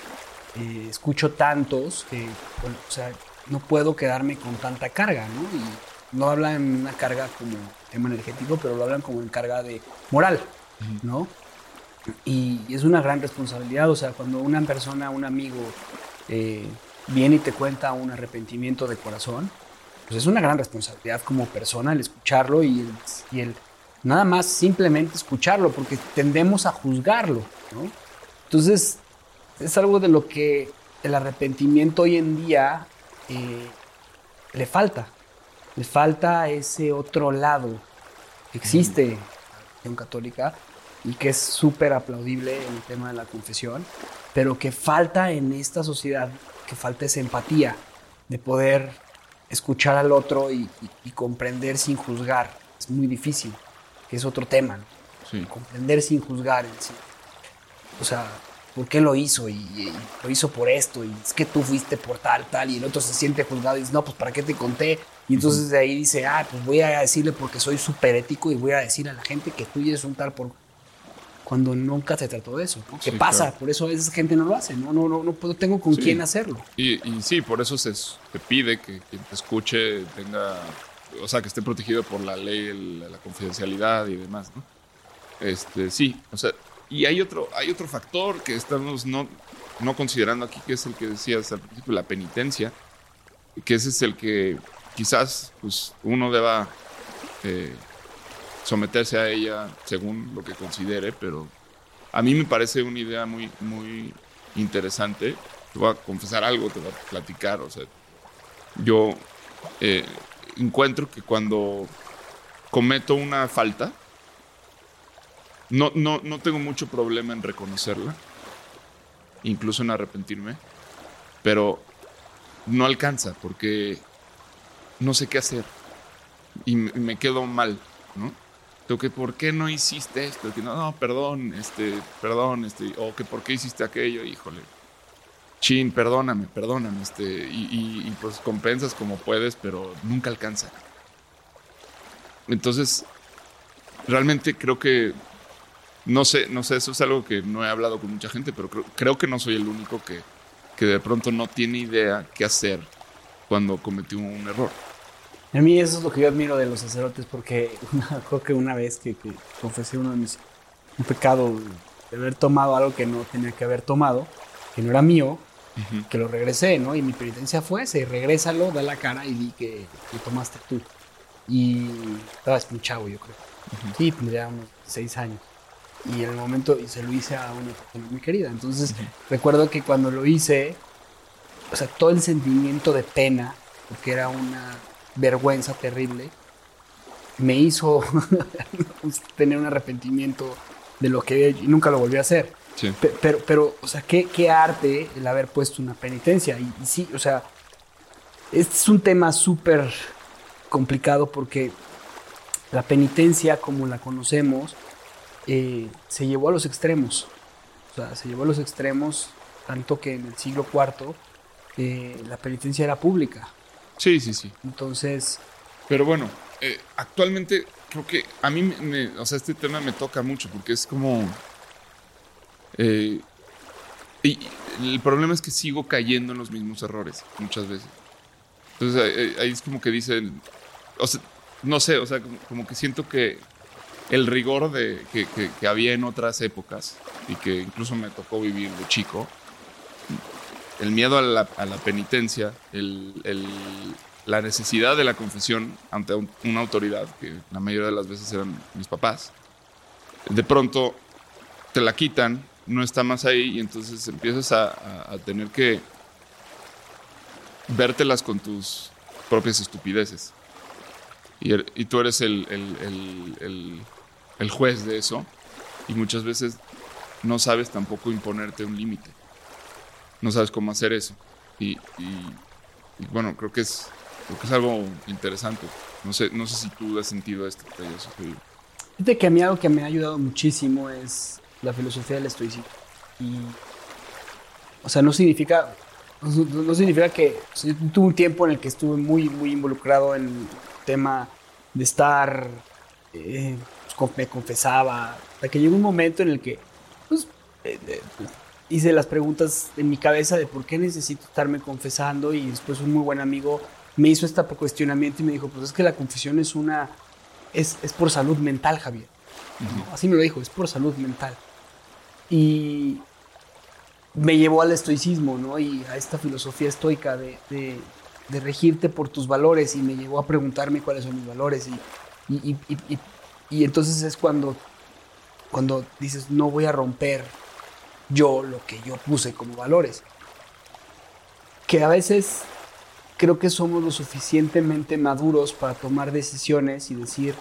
eh, escucho tantos que, o sea, no puedo quedarme con tanta carga, ¿no? Y no hablan una carga como tema energético, pero lo hablan como en carga de moral, ¿no? Y es una gran responsabilidad, o sea, cuando una persona, un amigo, eh, viene y te cuenta un arrepentimiento de corazón, pues es una gran responsabilidad como persona el escucharlo y el, y el nada más simplemente escucharlo, porque tendemos a juzgarlo, ¿no? Entonces, es algo de lo que el arrepentimiento hoy en día eh, le falta. Le falta ese otro lado que existe en la religión católica y que es súper aplaudible el tema de la confesión, pero que falta en esta sociedad, que falta esa empatía de poder escuchar al otro y, y- y comprender sin juzgar. Es muy difícil, que es otro tema, ¿no? Sí. comprender sin juzgar. en sí. O sea, ¿por qué lo hizo? Y, y lo hizo por esto, y es que tú fuiste por tal, tal, y el otro se siente juzgado y dice, no, pues ¿para qué te conté? Y entonces de ahí dice, ah, pues voy a decirle porque soy súper ético y voy a decir a la gente que tú eres un tal por... Cuando nunca se trató de eso, ¿no? ¿Qué Sí, pasa? claro. Por eso a veces gente no lo hace, ¿no? No, no, no puedo, tengo con Sí. quién hacerlo. Y, y sí, por eso se te pide que quien te escuche tenga, o sea, que esté protegido por la ley, el- la confidencialidad y demás, ¿no? Este, sí, o sea, y hay otro, hay otro factor que estamos no, no considerando aquí, que es el que decías al principio, la penitencia, que ese es el que quizás pues, uno deba eh, someterse a ella según lo que considere, pero a mí me parece una idea muy, muy interesante. Te voy a confesar algo, te voy a platicar. O sea, yo eh, encuentro que cuando cometo una falta, no, no, no tengo mucho problema en reconocerla, incluso en arrepentirme, pero no alcanza porque no sé qué hacer y me, quedo mal, ¿no? Tengo que, ¿por qué no hiciste esto? Que no, no, perdón, este, perdón, este, o que por qué hiciste aquello, híjole. Chin, perdóname, perdóname, este, y, y- y, pues compensas como puedes, pero nunca alcanza. Entonces, realmente creo que, no sé, no sé, eso es algo que no he hablado con mucha gente, pero creo, creo que no soy el único que, que de pronto no tiene idea qué hacer cuando cometió un error. A mí eso es lo que yo admiro de los sacerdotes porque una- creo que una vez que, que confesé uno de mis un pecado de haber tomado algo que no tenía que haber tomado, que no era mío, que lo regresé, ¿no? Y mi penitencia fue ese, regrésalo, da la cara y di que, que tomaste tú. Y estabas muy chavo, yo creo. Sí, tendría unos seis años. Y en el momento y se lo hice a una persona muy querida. Entonces recuerdo que cuando lo hice, o sea, todo el sentimiento de pena, porque era una vergüenza terrible, me hizo tener un arrepentimiento de lo que y nunca lo volví a hacer. Sí. Pero, pero, o sea, qué, qué arte el haber puesto una penitencia. Y, y sí, o sea, este es un tema súper complicado porque la penitencia, como la conocemos, eh, se llevó a los extremos. O sea, se llevó a los extremos, tanto que en el siglo IV eh, la penitencia era pública. Sí, sí, sí. Entonces, Pero bueno, eh, actualmente creo que a mí, me, o sea, este tema me toca mucho porque es como... Eh, y el problema es que sigo cayendo en los mismos errores muchas veces. Entonces ahí es como que dicen, o sea, no sé, o sea, como, que siento que el rigor de, que, había en otras épocas y que incluso me tocó vivir de chico, el miedo a la, penitencia, la necesidad de la confesión ante una autoridad, que la mayoría de las veces eran mis papás, de pronto te la quitan, no está más ahí y entonces empiezas a, a tener que vértelas con tus propias estupideces. Er, y, tú eres el, el, juez de eso. Y muchas veces no sabes tampoco imponerte un límite. No sabes cómo hacer eso. Y, bueno, creo que, es, creo que es algo interesante. No sé, no sé si tú has sentido esto. Fíjate que a mí algo que me ha ayudado muchísimo es la filosofía del estoicismo. Y, o sea, no significa, no, significa que tuve un tiempo en el que estuve muy, muy involucrado en tema de estar, eh, pues, me confesaba, hasta que llegó un momento en el que pues, eh, eh, hice las preguntas en mi cabeza de por qué necesito estarme confesando y después un muy buen amigo me hizo este cuestionamiento y me dijo, pues es que la confesión es una, es, es por salud mental, Javier. Así me lo dijo, es por salud mental. Y me llevó al estoicismo, ¿no? Y a esta filosofía estoica de, de regirte por tus valores y me llevó a preguntarme cuáles son mis valores y, y, entonces es cuando, cuando dices no voy a romper yo lo que yo puse como valores. Que a veces creo que somos lo suficientemente maduros para tomar decisiones y decir,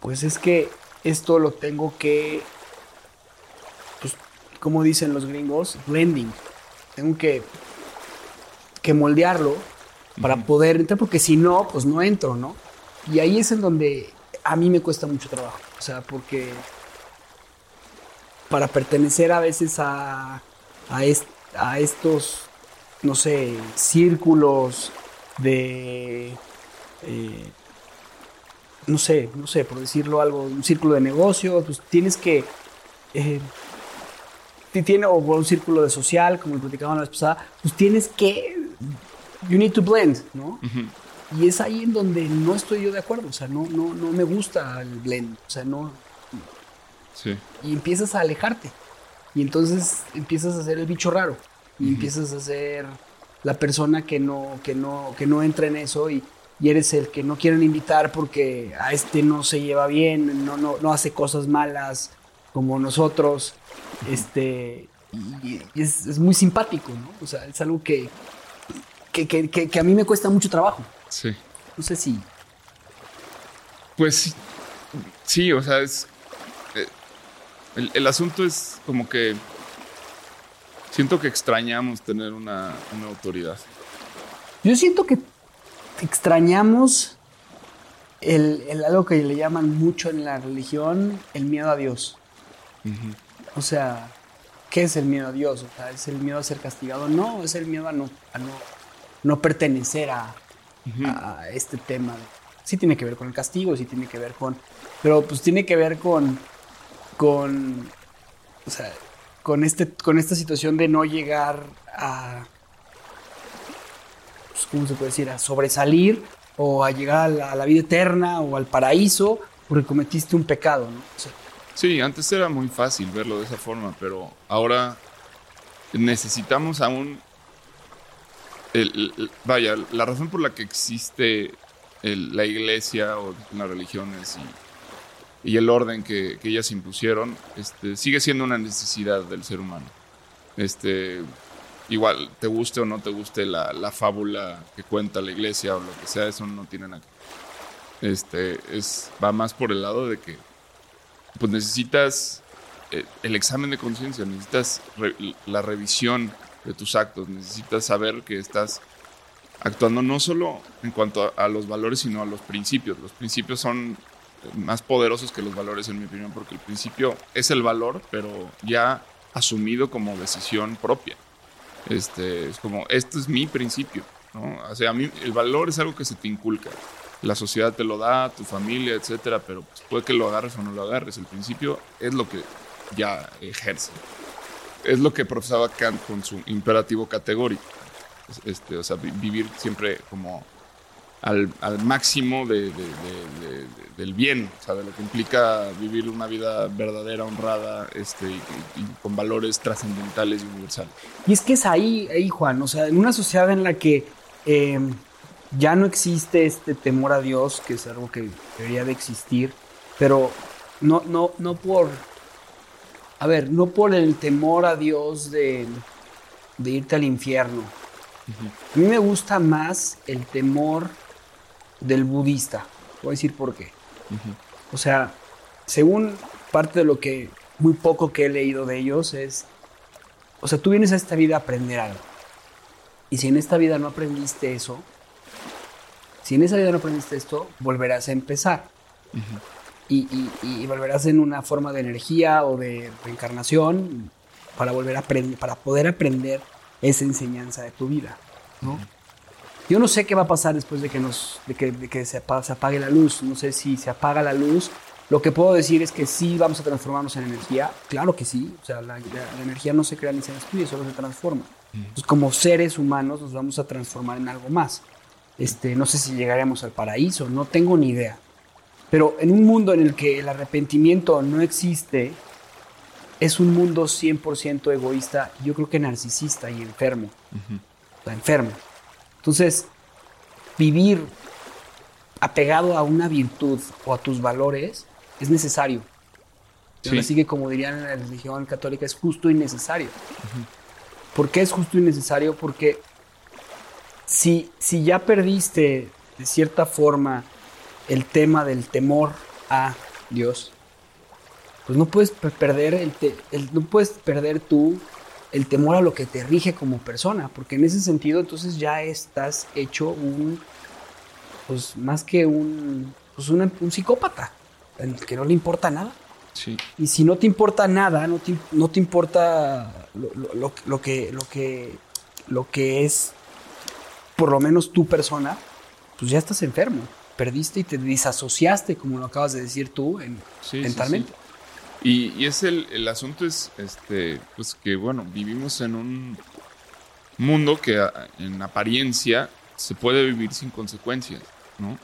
pues es que esto lo tengo que, pues, como dicen los gringos, blending. Tengo que que moldearlo para poder entrar, porque si no, pues no entro, ¿no? Y ahí es en donde a mí me cuesta mucho trabajo, o sea, porque para pertenecer a veces a, a, estos, no sé, círculos de... Eh, no sé, no sé, por decirlo algo, un círculo de negocio, pues tienes que... Eh, tiene, o un círculo de social, como lo platicaba la vez pasada, pues tienes que you need to blend, ¿no? Y es ahí en donde no estoy yo de acuerdo, o sea, no, no, no me gusta el blend, o sea, no... Sí. Y empiezas a alejarte. Y entonces empiezas a ser el bicho raro. Y empiezas a ser la persona que no, que no, que no entra en eso y, eres el que no quieren invitar porque a este no se lleva bien, no, no, no hace cosas malas como nosotros. Este, y, es, es, muy simpático, ¿no? O sea, es algo que, que, a mí me cuesta mucho trabajo. Sí. No sé si. Pues sí, o sea, es. Eh, el, asunto es como que. Siento que extrañamos tener una, autoridad. Yo siento que extrañamos el, algo que le llaman mucho en la religión, el miedo a Dios. O sea, ¿qué es el miedo a Dios? O sea, ¿es el miedo a ser castigado? No, es el miedo a no, a no no pertenecer a, este tema. Sí tiene que ver con el castigo, sí tiene que ver con... Pero pues tiene que ver con... con o sea, con, este, con esta situación de no llegar a... Pues, ¿Cómo se puede decir? A sobresalir o a llegar a la, vida eterna o al paraíso porque cometiste un pecado, ¿no? sí, antes era muy fácil verlo de esa forma, pero ahora necesitamos aún vaya, la razón por la que existe la iglesia o las religiones y, el orden que, ellas impusieron este, sigue siendo una necesidad del ser humano. Este, igual, te guste o no te guste la, fábula que cuenta la iglesia o lo que sea, eso no tiene nada este, es, va más por el lado de que pues necesitas eh, el examen de conciencia, necesitas la revisión de tus actos. Necesitas saber que estás actuando no solo en cuanto a, los valores, sino a los principios. Los principios son más poderosos que los valores, en mi opinión, porque el principio es el valor, pero ya asumido como decisión propia. Este, es como, esto es mi principio, ¿no? O sea, a mí el valor es algo que se te inculca. la sociedad te lo da, tu familia, etcétera, pero pues, puede que lo agarres o no lo agarres. El principio es lo que ya ejerce. Es lo que profesaba Kant con su imperativo categórico. Este, o sea, vivir siempre como al, máximo de, del bien, o sea, de lo que implica vivir una vida verdadera, honrada, este, y, con valores trascendentales y universales. Y es que es ahí, ahí, Juan, o sea, en una sociedad en la que em, ya no existe este temor a Dios, que es algo que debería de existir, pero no, no, no por, a ver, no por el temor a Dios de, de irte al infierno. A mí me gusta más el temor del budista. Voy a decir por qué. O sea, según parte de lo que, muy poco que he leído de ellos, es, o sea, tú vienes a esta vida a aprender algo. Y si en esta vida no aprendiste eso, si en esa vida no aprendiste esto, volverás a empezar. y, y, volverás en una forma de energía o de reencarnación para volver a para poder aprender esa enseñanza de tu vida, ¿no? Yo no sé qué va a pasar después de que, nos, de que, se, apague, la luz. No sé si se apaga la luz. Lo que puedo decir es que sí vamos a transformarnos en energía. Claro que sí. O sea, la, energía no se crea ni se destruye, solo se transforma. Entonces, como seres humanos nos vamos a transformar en algo más. Este, no sé si llegaremos al paraíso, no tengo ni idea. Pero en un mundo en el que el arrepentimiento no existe, es un mundo 100% egoísta, yo creo que narcisista y enfermo. O sea, enfermo. Entonces, vivir apegado a una virtud o a tus valores es necesario. Así que, como dirían en la religión católica, es justo y necesario. ¿Por qué es justo y necesario? Porque si, si ya perdiste de cierta forma el tema del temor a Dios, pues no puedes perder el, el no puedes perder tú el temor a lo que te rige como persona, porque en ese sentido entonces ya estás hecho un, pues más que un, pues un psicópata, que no le importa nada. Sí. Y si no te importa nada, no te, no te importa lo, que, lo, que, lo que es por lo menos tu persona, pues ya estás enfermo. Perdiste y te disasociaste, como lo acabas de decir tú, en, mentalmente. Y, es el, el, asunto es este, pues que bueno, vivimos en un mundo que en apariencia se puede vivir sin consecuencias, ¿no?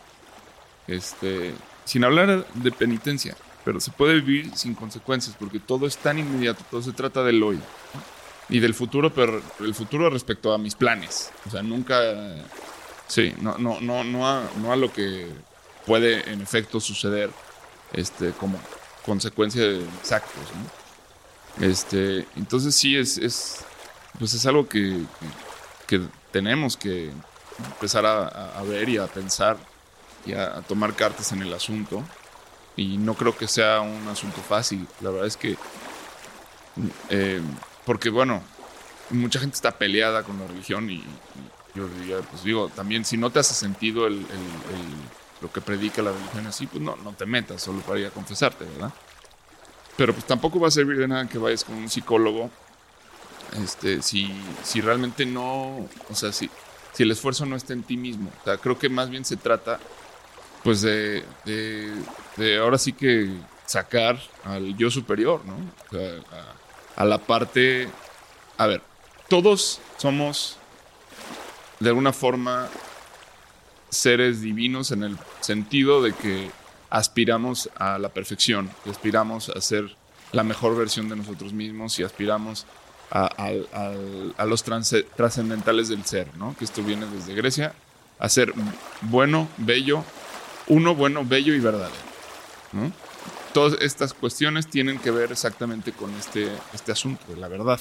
Este, sin hablar de penitencia, pero se puede vivir sin consecuencias porque todo es tan inmediato, todo se trata del hoy y del futuro, pero el futuro respecto a mis planes, o sea, nunca, sí, no, no, no, no a, no a lo que puede en efecto suceder, este, como consecuencia de exactos. Este, entonces sí es, es, pues es algo que, que, tenemos que empezar a, ver y a pensar y a, tomar cartas en el asunto. Y no creo que sea un asunto fácil. La verdad es que, eh, porque bueno, mucha gente está peleada con la religión y, yo diría, pues digo, también si no te hace sentido el lo que predica la religión así, pues no, no te metas solo para ir a confesarte, ¿verdad? Pero pues tampoco va a servir de nada que vayas con un psicólogo este, si, si realmente no, o sea, si, si el esfuerzo no está en ti mismo. Creo que más bien se trata, pues, de, de, ahora sí que sacar al yo superior, ¿no? A la parte, a ver, todos somos de alguna forma seres divinos en el sentido de que aspiramos a la perfección, aspiramos a ser la mejor versión de nosotros mismos y aspiramos a, los trascendentales del ser, ¿no? que esto viene desde Grecia, a ser bueno, bello, uno bueno, bello y verdadero. ¿no? Todas estas cuestiones tienen que ver exactamente con este, este asunto de la verdad.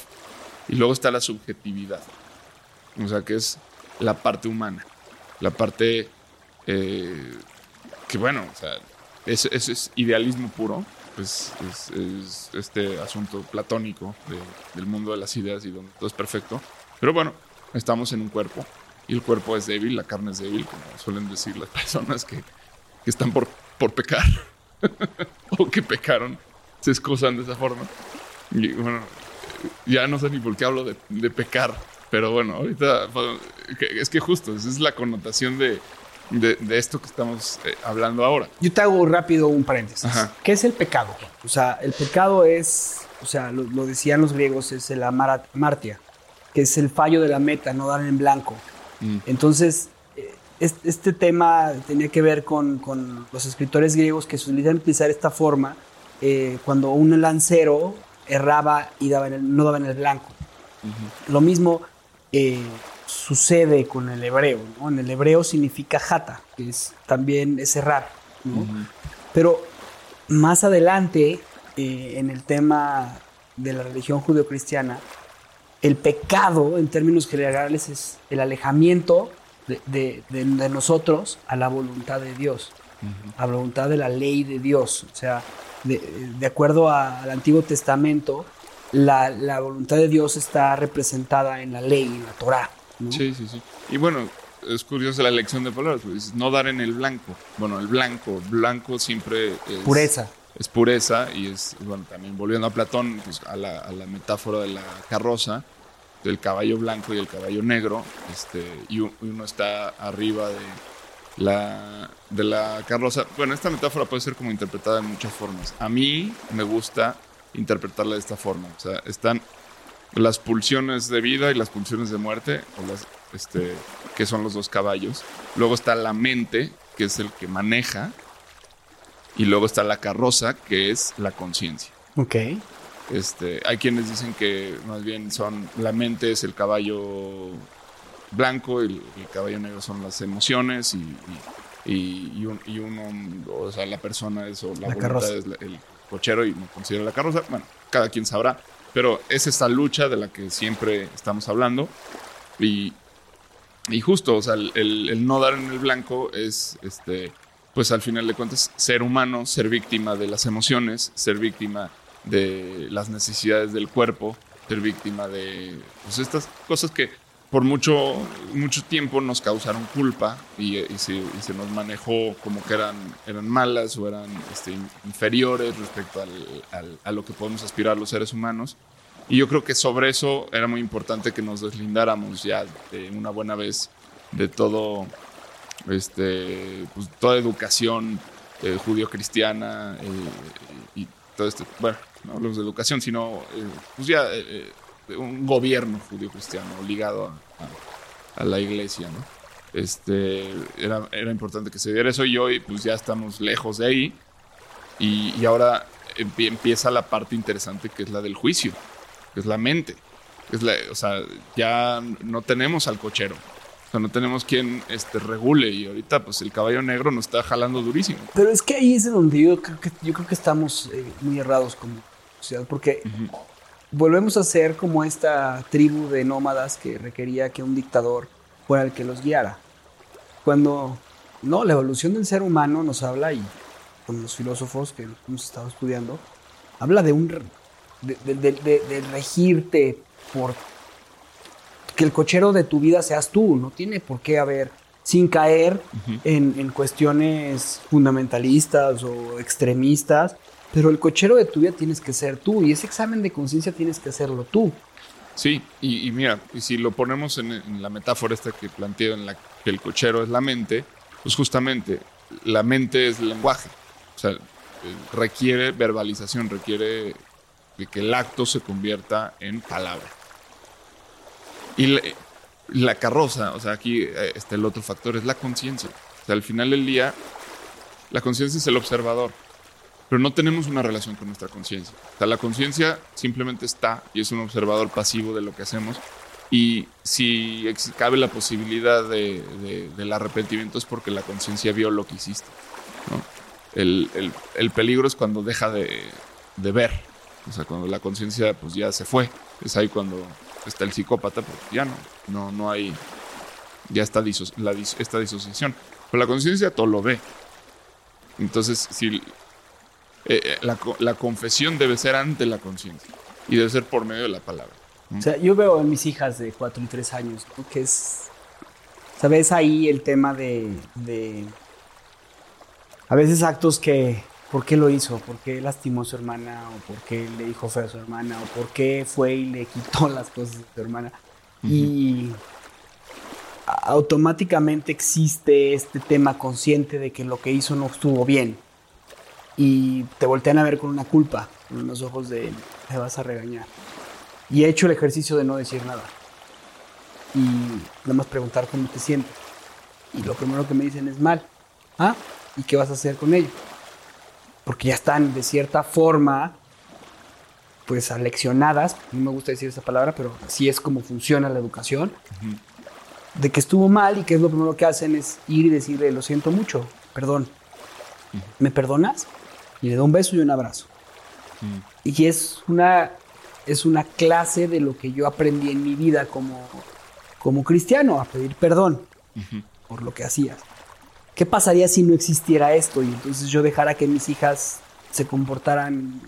Y luego está la subjetividad, o sea, que es la parte humana la parte eh, que bueno, o sea, es idealismo puro, pues es, este asunto platónico del mundo de las ideas y donde todo es perfecto. Pero bueno, estamos en un cuerpo y el cuerpo es débil, la carne es débil, como suelen decir las personas que, están por, por pecar o que pecaron, se excusan de esa forma. Y bueno, ya no sé ni por qué hablo de pecar, pero bueno, ahorita es que justo, esa es la connotación de, de, de esto que estamos eh, hablando ahora. Yo te hago rápido un paréntesis. Ajá. ¿Qué es el pecado? O sea, el pecado es, o sea, lo, lo decían los griegos, es el amartia, que es el fallo de la meta, no dar en blanco. Mm. Entonces, eh, es- este tema tenía que ver con, con los escritores griegos que solían utilizar esta forma eh, cuando un lancero erraba y daba en el- no daba en el blanco. Lo mismo eh, sucede con el hebreo. ¿no? En el hebreo significa jata, que es, también es errar. ¿no? Ujú. Pero más adelante, eh, en el tema de la religión judeocristiana, el pecado, en términos generales, es el alejamiento de, de- de- de nosotros a la voluntad de Dios, a la voluntad de la ley de Dios. O sea, de, de acuerdo a- al Antiguo Testamento, la, la voluntad de Dios está representada en la ley, en la Torah. ¿no? Sí, sí, sí. Y bueno, es curiosa la elección de palabras. dices, no dar en el blanco. Bueno, el blanco, blanco siempre es Pureza. Es pureza y es, bueno, también volviendo a Platón, pues, a, la, a la metáfora de la carroza, del caballo blanco y el caballo negro, este, y uno está arriba de la, de la carroza. Bueno, esta metáfora puede ser como interpretada de muchas formas. A mí me gusta interpretarla de esta forma. O sea, están las pulsiones de vida y las pulsiones de muerte, o las, este, que son los dos caballos. Luego está la mente, que es el que maneja. Y luego está la carroza, que es la conciencia. Ok. Este, hay quienes dicen que más bien son la mente es el caballo blanco y el, el caballo negro son las emociones y, y, y- y un- y uno, o sea, la persona es o la, La voluntad carroza. es la- el cochero y me considero la carroza. Bueno, cada quien sabrá, pero es esta lucha de la que siempre estamos hablando y, y justo, o sea, el, no dar en el blanco es, este, pues al final de cuentas, ser humano, ser víctima de las emociones, ser víctima de las necesidades del cuerpo, ser víctima de pues, estas cosas que por mucho, mucho tiempo nos causaron culpa y, y se, y se nos manejó como que eran, eran malas o eran este, inferiores respecto al- al- a lo que podemos aspirar los seres humanos. Y yo creo que sobre eso era muy importante que nos deslindáramos ya de una buena vez de todo, este, pues, toda educación eh, judío-cristiana eh, y todo esto. Bueno, no hablamos de educación, sino eh, pues ya eh, eh, un gobierno judío-cristiano ligado a, a- a la iglesia, ¿no? Este, era, era importante que se diera eso y hoy pues ya estamos lejos de ahí y, y ahora empie- empieza la parte interesante que es la del juicio, que es la mente. Es la, o sea, ya no tenemos al cochero. O sea, no tenemos quien este, regule y ahorita pues el caballo negro nos está jalando durísimo. Pero es que ahí es de donde yo creo que, yo creo que estamos eh, muy errados como sociedad, porque volvemos a ser como esta tribu de nómadas que requería que un dictador fuera el que los guiara. Cuando, no, la evolución del ser humano nos habla, y con los filósofos que hemos estado estudiando, habla de un, re- de, de- de- de- de regirte por que el cochero de tu vida seas tú, no tiene por qué haber, sin caer en, en cuestiones fundamentalistas o extremistas, pero el cochero de tu vida tienes que ser tú y ese examen de conciencia tienes que hacerlo tú. Sí, y, mira, y si lo ponemos en, en la metáfora esta que planteo en la que el cochero es la mente, pues justamente la mente es el lenguaje. O sea, eh, requiere verbalización, requiere de que el acto se convierta en palabra. Y la, la carroza, o sea, aquí eh, está el otro factor, es la conciencia. O sea, al final del día, la conciencia es el observador pero no tenemos una relación con nuestra conciencia. O sea, la conciencia simplemente está y es un observador pasivo de lo que hacemos. Y si cabe la posibilidad de, de- del arrepentimiento es porque la conciencia vio lo que hiciste. El, el- el peligro es cuando deja de, ver. O sea, cuando la conciencia pues ya se fue. Es ahí cuando está el psicópata, porque ya no, no, no hay, ya está esta disociación. Pero la conciencia todo lo ve. Entonces, si eh, eh, la, la confesión debe ser ante la conciencia y debe ser por medio de la palabra. O sea, yo veo en mis hijas de 4 y 3 años, ¿no? que es, ¿sabes? Ahí el tema de, de, a veces actos que, ¿por qué lo hizo? ¿Por qué lastimó a su hermana? ¿O por qué le dijo feo a su hermana? ¿O por qué fue y le quitó las cosas de su hermana? Y automáticamente existe este tema consciente de que lo que hizo no estuvo bien. Y te voltean a ver con una culpa, con unos ojos de te vas a regañar. Y he hecho el ejercicio de no decir nada. Y nada más preguntar cómo te sientes. Y lo primero que me dicen es mal. ¿Ah? ¿Y qué vas a hacer con ello? Porque ya están de cierta forma, pues aleccionadas, no me gusta decir esa palabra, pero así es como funciona la educación, de que estuvo mal y que es lo primero que hacen es ir y decirle, lo siento mucho, perdón. ¿Me perdonas? Y le da un beso y un abrazo. Y es una, es una clase de lo que yo aprendí en mi vida como, como cristiano, a pedir perdón por lo que hacías. ¿Qué pasaría si no existiera esto? Y entonces yo dejara que mis hijas se comportaran...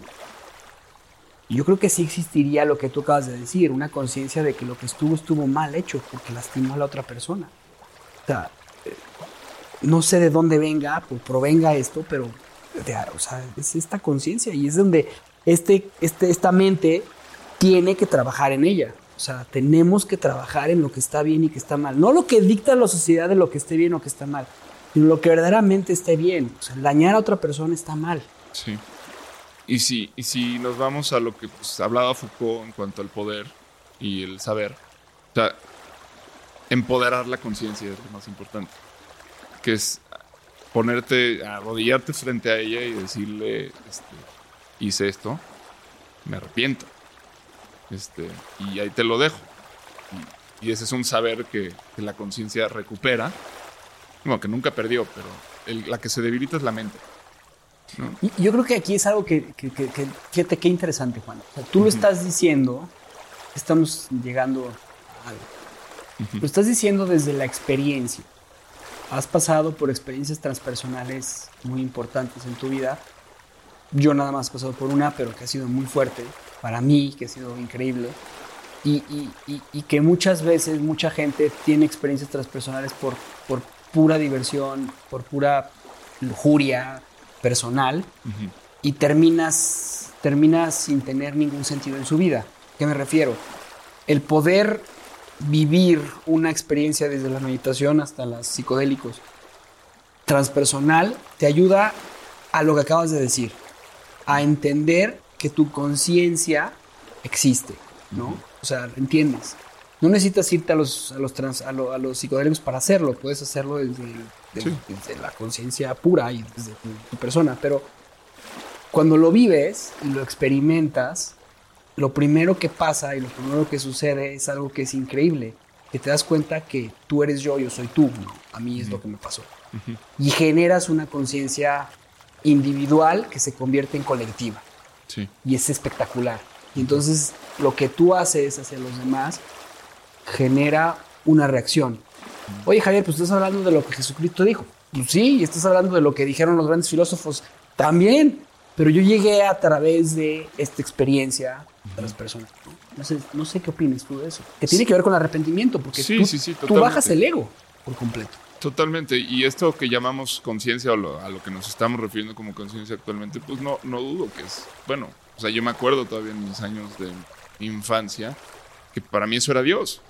Yo creo que sí existiría lo que tú acabas de decir, una conciencia de que lo que estuvo estuvo mal hecho porque lastimó a la otra persona. O sea, eh, no sé de dónde venga, pues provenga esto, pero o sea, es esta conciencia y es donde este, este, esta mente tiene que trabajar en ella. O sea, tenemos que trabajar en lo que está bien y que está mal. No lo que dicta la sociedad de lo que esté bien o que está mal, sino lo que verdaderamente esté bien. O sea, dañar a otra persona está mal. Sí. Y si, y si nos vamos a lo que pues, hablaba Foucault en cuanto al poder y el saber, o sea, empoderar la conciencia es lo más importante. Que es ponerte, arrodillarte frente a ella y decirle, este, hice esto, me arrepiento. Este, y ahí te lo dejo. Y, ese es un saber que, la conciencia recupera. Bueno, que nunca perdió, pero la que se debilita es la mente. Y yo creo que aquí es algo que, fíjate qué interesante, Juan. O sea, tú lo estás diciendo, estamos llegando a algo. Lo estás diciendo desde la experiencia. Has pasado por experiencias transpersonales muy importantes en tu vida yo nada más he pasado por una, pero que ha sido muy fuerte para mí, que ha sido increíble. Y, que muchas veces mucha gente tiene experiencias transpersonales por, por pura diversión, por pura lujuria personal y terminas, terminas sin tener ningún sentido en su vida. ¿Qué me refiero? El poder vivir una experiencia desde la meditación hasta los psicodélicos transpersonal te ayuda a lo que acabas de decir a entender que tu conciencia existe, ¿no? O sea, ¿entiendes? No necesitas irte a los, a los, trans, a, los psicodélicos para hacerlo, puedes hacerlo desde, la conciencia pura y desde tu, persona, pero cuando lo vives y lo experimentas, lo primero que pasa y lo primero que sucede es algo que es increíble, que te das cuenta que tú eres yo, yo soy tú, ¿no? A mí es lo que me pasó. Y generas una conciencia individual que se convierte en colectiva. Sí. Y es espectacular. Y entonces lo que tú haces hacia los demás genera una reacción. Oye Javier, pues estás hablando de lo que Jesucristo dijo. Pues sí, y estás hablando de lo que dijeron los grandes filósofos también. Pero yo llegué a través de esta experiencia de las personas. No sé, no sé qué opinas tú de eso. Que tiene que ver con el arrepentimiento, porque tú, tú bajas el ego por completo. Totalmente. Y esto que llamamos conciencia o a lo que nos estamos refiriendo como conciencia actualmente, pues no, no dudo que es, bueno, o sea, yo me acuerdo todavía en mis años de infancia que para mí eso era Dios.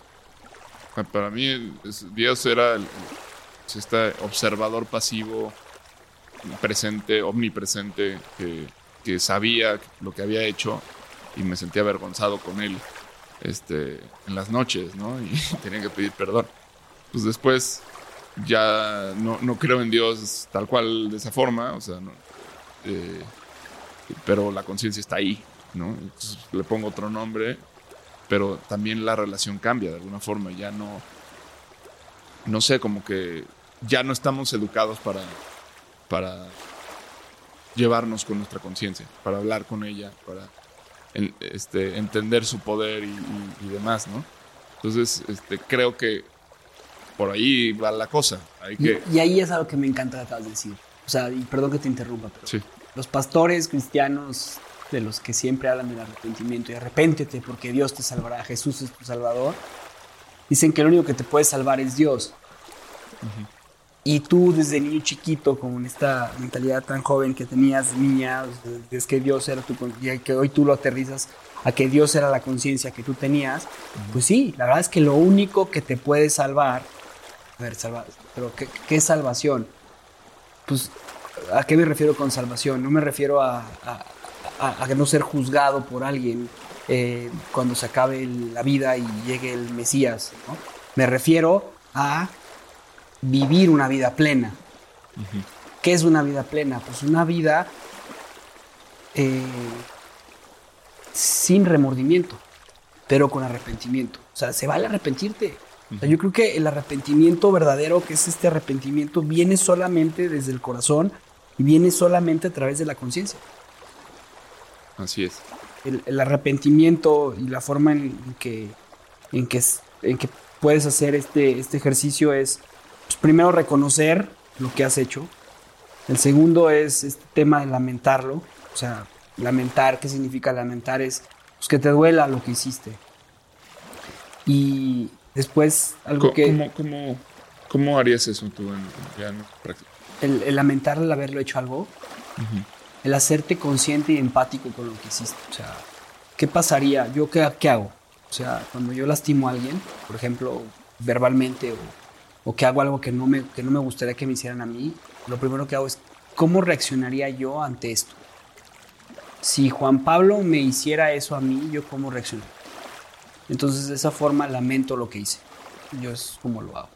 Para mí Dios era el, este observador pasivo, presente, omnipresente, que, que, sabía lo que había hecho y me sentía avergonzado con él este, en las noches, ¿no? Y tenía que pedir perdón. Pues después ya no, no, creo en Dios tal cual de esa forma, o sea, eh, pero la conciencia está ahí, ¿no? Entonces le pongo otro nombre, pero también la relación cambia de alguna forma, ya no, no sé, como que ya no estamos educados para, para llevarnos con nuestra conciencia, para hablar con ella, para este, entender su poder y, y demás, ¿no? Entonces, este, creo que por ahí va la cosa. y, ahí es algo que me encanta acabas de decir. O sea, y perdón que te interrumpa, pero los pastores cristianos de los que siempre hablan del arrepentimiento y arrepéntete porque Dios te salvará, Jesús es tu salvador, dicen que lo único que te puede salvar es Dios. Y tú desde niño chiquito, con esta mentalidad tan joven que tenías, niña, es que Dios era tu y que hoy tú lo aterrizas a que Dios era la conciencia que tú tenías, pues sí, la verdad es que lo único que te puede salvar A ver, salva, pero ¿qué, ¿qué, salvación? Pues, ¿a qué me refiero con salvación? No me refiero a, a, a no ser juzgado por alguien eh, cuando se acabe la vida y llegue el Mesías. ¿no? Me refiero a vivir una vida plena. ¿Qué es una vida plena? Pues una vida eh, sin remordimiento, pero con arrepentimiento. O sea, se vale arrepentirte. yo creo que el arrepentimiento verdadero, que es este arrepentimiento, viene solamente desde el corazón y viene solamente a través de la conciencia. Así es. El, arrepentimiento y la forma en, que, en, que, en que puedes hacer este, este ejercicio es, pues, primero, reconocer lo que has hecho. El segundo es este tema de lamentarlo. O sea, lamentar, ¿qué significa lamentar? Es pues, que te duela lo que hiciste. Y después, algo que... ¿cómo, cómo, cómo harías eso tú en, práctica? El, el, lamentar el haberlo hecho algo. El hacerte consciente y empático con lo que hiciste. O sea, ¿qué pasaría? ¿Yo qué, qué hago? O sea, cuando yo lastimo a alguien, por ejemplo, verbalmente o, o que hago algo que no, me, que no me gustaría que me hicieran a mí, lo primero que hago es, ¿cómo reaccionaría yo ante esto? Si Juan Pablo me hiciera eso a mí, ¿yo cómo reaccionaría? Entonces, de esa forma lamento lo que hice. Yo es como lo hago.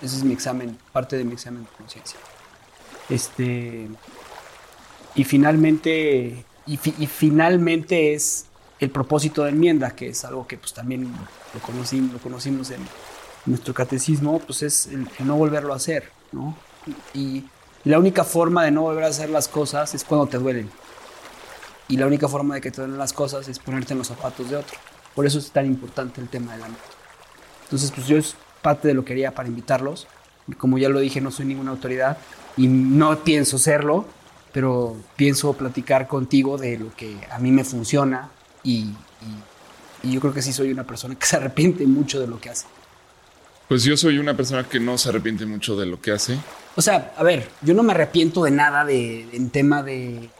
Ese es mi examen, parte de mi examen de conciencia. Este. Y finalmente. Y, y finalmente es el propósito de enmienda, que es algo que pues también lo, conocimos, lo conocimos en nuestro catecismo, pues es el, no volverlo a hacer, ¿no? Y, la única forma de no volver a hacer las cosas es cuando te duelen. Y la única forma de que te duelen las cosas es ponerte en los zapatos de otro. Por eso es tan importante el tema del amor. Entonces, pues yo es parte de lo que quería para invitarlos. Como ya lo dije, no soy ninguna autoridad y no pienso serlo, pero pienso platicar contigo de lo que a mí me funciona, y, yo creo que sí soy una persona que se arrepiente mucho de lo que hace. Pues yo soy una persona que no se arrepiente mucho de lo que hace. O sea, a ver, yo no me arrepiento de nada de, en tema de...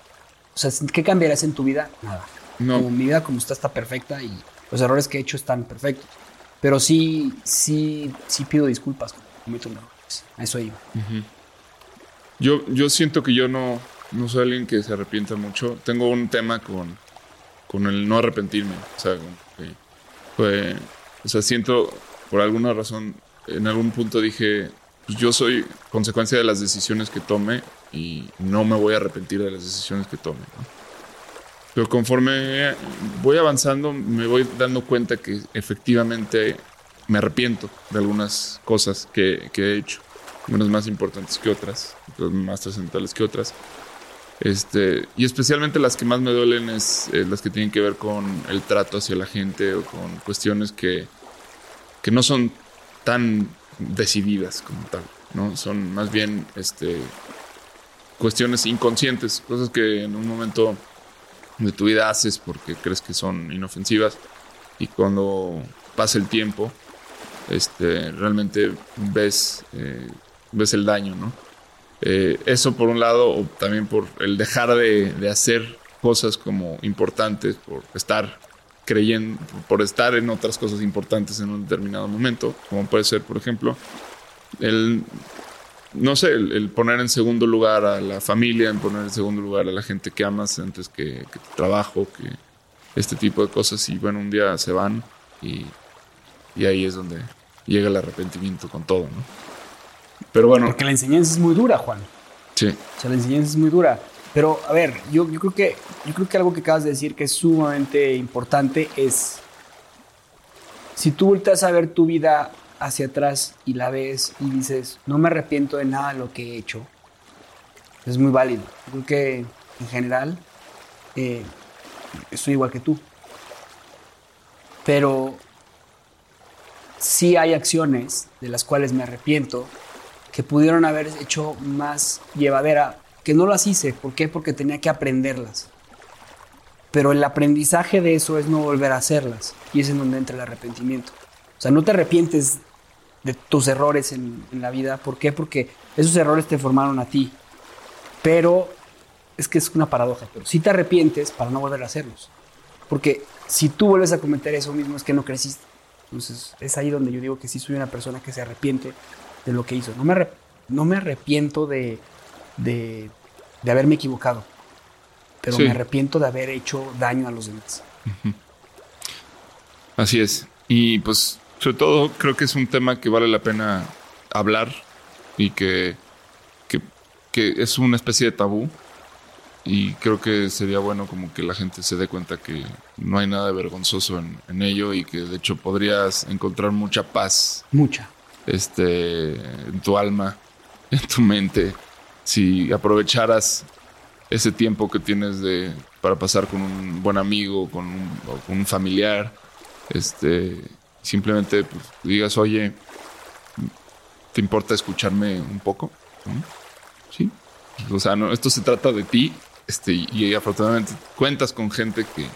O sea, ¿qué cambiarás en tu vida? Nada. No. Como mi vida como está está perfecta y los errores que he hecho están perfectos. Pero sí, sí, sí pido disculpas cometo errores. A eso iba. yo, yo siento que yo no, no soy alguien que se arrepienta mucho. Tengo un tema con con el no arrepentirme. O sea, fue, o sea, siento por alguna razón, en algún punto dije, pues yo soy consecuencia de las decisiones que tome y no me voy a arrepentir de las decisiones que tome. Pero conforme voy avanzando, me voy dando cuenta que efectivamente me arrepiento de algunas cosas que, que he hecho, unas más importantes que otras, más trascendentales que otras. Este, y especialmente las que más me duelen es eh, las que tienen que ver con el trato hacia la gente o con cuestiones que, que no son tan decididas como tal, ¿no? Son más bien este, cuestiones inconscientes, cosas que en un momento de tu vida haces porque crees que son inofensivas y cuando pasa el tiempo, este, realmente ves, eh, ves el daño, ¿no? Eh, eso por un lado, o también por el dejar de, hacer cosas como importantes, por estar creyendo, por estar en otras cosas importantes en un determinado momento, como puede ser, por ejemplo, el, no sé, el, poner en segundo lugar a la familia, en poner en segundo lugar a la gente que amas antes que, que tu trabajo, que este tipo de cosas, y bueno, un día se van y, y ahí es donde llega el arrepentimiento con todo, ¿no? Pero bueno. Porque la enseñanza es muy dura, Juan. Sí. O sea, la enseñanza es muy dura. Pero, a ver, yo, yo, creo que, yo creo que algo que acabas de decir que es sumamente importante es, si tú volteas a ver tu vida hacia atrás y la ves y dices, no me arrepiento de nada de lo que he hecho, es muy válido. Yo creo que en general eh, estoy igual que tú. Pero sí hay acciones de las cuales me arrepiento que pudieron haber hecho más llevadera, que no las hice. ¿Por qué? Porque tenía que aprenderlas. Pero el aprendizaje de eso es no volver a hacerlas. Y es en donde entra el arrepentimiento. O sea, no te arrepientes de tus errores en, la vida. ¿Por qué? Porque esos errores te formaron a ti. Pero es que es una paradoja. Pero si te arrepientes para no volver a hacerlos. Porque si tú vuelves a cometer eso mismo es que no creciste. Entonces es ahí donde yo digo que sí soy una persona que se arrepiente de lo que hizo. No me, no me arrepiento de, de, haberme equivocado, pero me arrepiento de haber hecho daño a los demás. Así es. Y pues, sobre todo, creo que es un tema que vale la pena hablar y que, que, que es una especie de tabú y creo que sería bueno como que la gente se dé cuenta que no hay nada de vergonzoso en, ello y que de hecho podrías encontrar mucha paz. Mucha. Este, en tu alma, en tu mente, si aprovecharas ese tiempo que tienes de, para pasar con un buen amigo, con un, con un familiar, este, simplemente pues, digas, oye, ¿te importa escucharme un poco? ¿Sí? O sea, no, esto se trata de ti este, y afortunadamente cuentas con gente que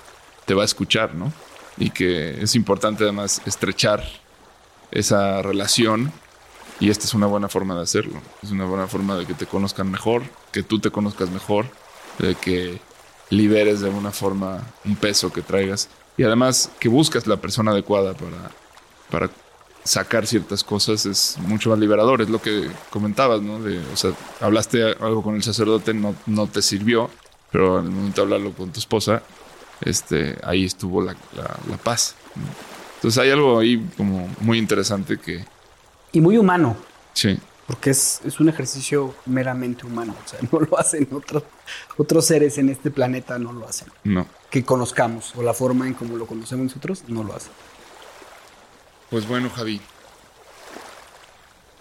te va a escuchar, ¿no? Y que es importante además estrechar esa relación y esta es una buena forma de hacerlo. Es una buena forma de que te conozcan mejor, que tú te conozcas mejor, de que liberes de alguna forma un peso que traigas y además que buscas la persona adecuada para, para sacar ciertas cosas es mucho más liberador. Es lo que comentabas, ¿no? De, o sea, hablaste algo con el sacerdote, no, no te sirvió, pero el momento de hablarlo con tu esposa, este, ahí estuvo la, la, paz. Entonces hay algo ahí como muy interesante que... Y muy humano. Sí. Porque es, es un ejercicio meramente humano. O sea, no lo hacen otros, otros seres en este planeta, no lo hacen. No. Que conozcamos, o la forma en como lo conocemos nosotros, no lo hacen. Pues bueno, Javi.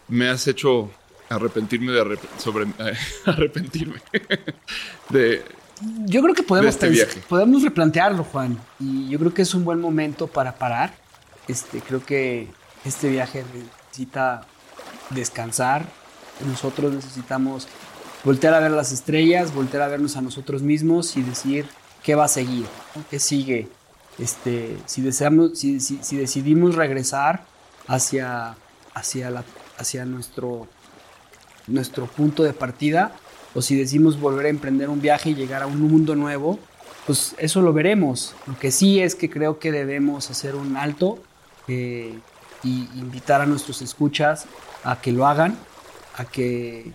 Me has hecho arrepentirme de sobre arrepentirme de yo creo que podemos este podemos replantearlo Juan y yo creo que es un buen momento para parar este creo que este viaje necesita descansar. Nosotros necesitamos voltear a ver las estrellas voltear a vernos a nosotros mismos y decir qué va a seguir qué sigue este, si, deseamos, si, decidimos regresar hacia, hacia, la, hacia nuestro, nuestro punto de partida, o si decidimos volver a emprender un viaje y llegar a un mundo nuevo, pues eso lo veremos. Lo que sí es que creo que debemos hacer un alto eh, y invitar a nuestros escuchas a que lo hagan, a que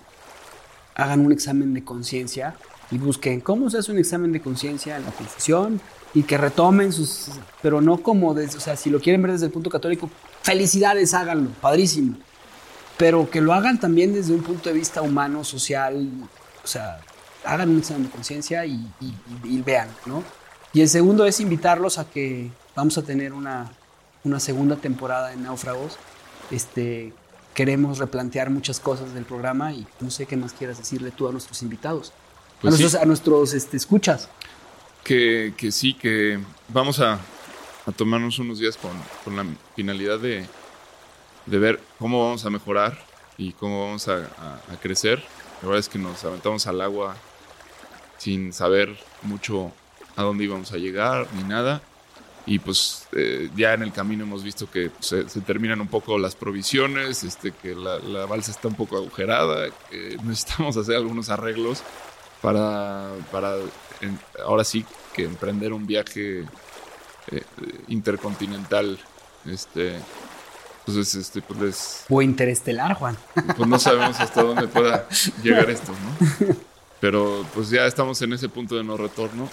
hagan un examen de conciencia y busquen cómo se hace un examen de conciencia en la confesión, y que retomen sus, pero no como, o sea, si lo quieren ver desde el punto católico, felicidades, háganlo, padrísimo, pero que lo hagan también desde un punto de vista humano, social, o sea, hagan un examen de conciencia y, vean, ¿no? Y el segundo es invitarlos a que vamos a tener una, una segunda temporada en Náufragos, este, queremos replantear muchas cosas del programa y no sé qué más quieras decirle tú a nuestros invitados, a pues nuestros, a nuestros este, escuchas que, que sí, que vamos a, a tomarnos unos días con, con la finalidad de, de, ver cómo vamos a mejorar y cómo vamos a, a, crecer. La verdad es que nos aventamos al agua sin saber mucho a dónde íbamos a llegar ni nada. Y pues eh, ya en el camino hemos visto que se, se, terminan un poco las provisiones, este, que la, la, balsa está un poco agujerada, que necesitamos hacer algunos arreglos para, para ahora sí que emprender un viaje eh, intercontinental. Este, pues este, pues O interestelar, Juan. Pues no sabemos hasta dónde pueda llegar esto, ¿no? Pero pues ya estamos en ese punto de no retorno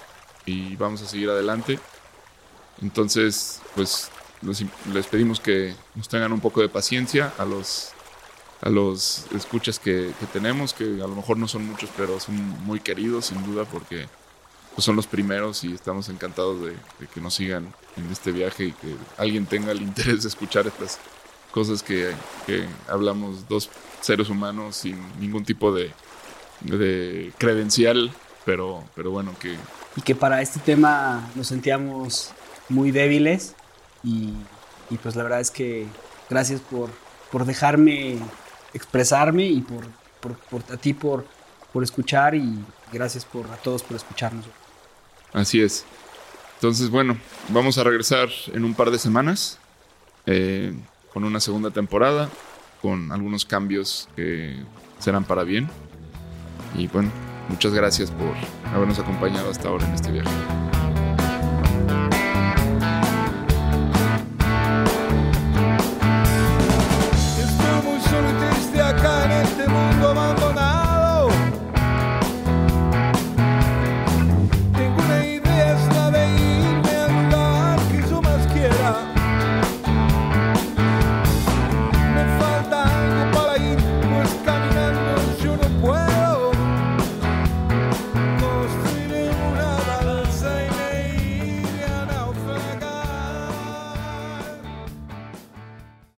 y vamos a seguir adelante. Entonces, pues les pedimos que nos tengan un poco de paciencia a los a los escuchas que, que, tenemos, que a lo mejor no son muchos, pero son muy queridos sin duda porque pues son los primeros y estamos encantados de, que nos sigan en este viaje y que alguien tenga el interés de escuchar estas cosas que, hablamos dos seres humanos sin ningún tipo de, de credencial, pero, pero bueno, que... Y que para este tema nos sentíamos muy débiles y, pues la verdad es que gracias por, por dejarme expresarme y por, por, a ti por, por escuchar y gracias por, a todos por escucharnos. Así es. Entonces, bueno, vamos a regresar en un par de semanas eh, con una segunda temporada, con algunos cambios que serán para bien. Y bueno, muchas gracias por habernos acompañado hasta ahora en este viaje.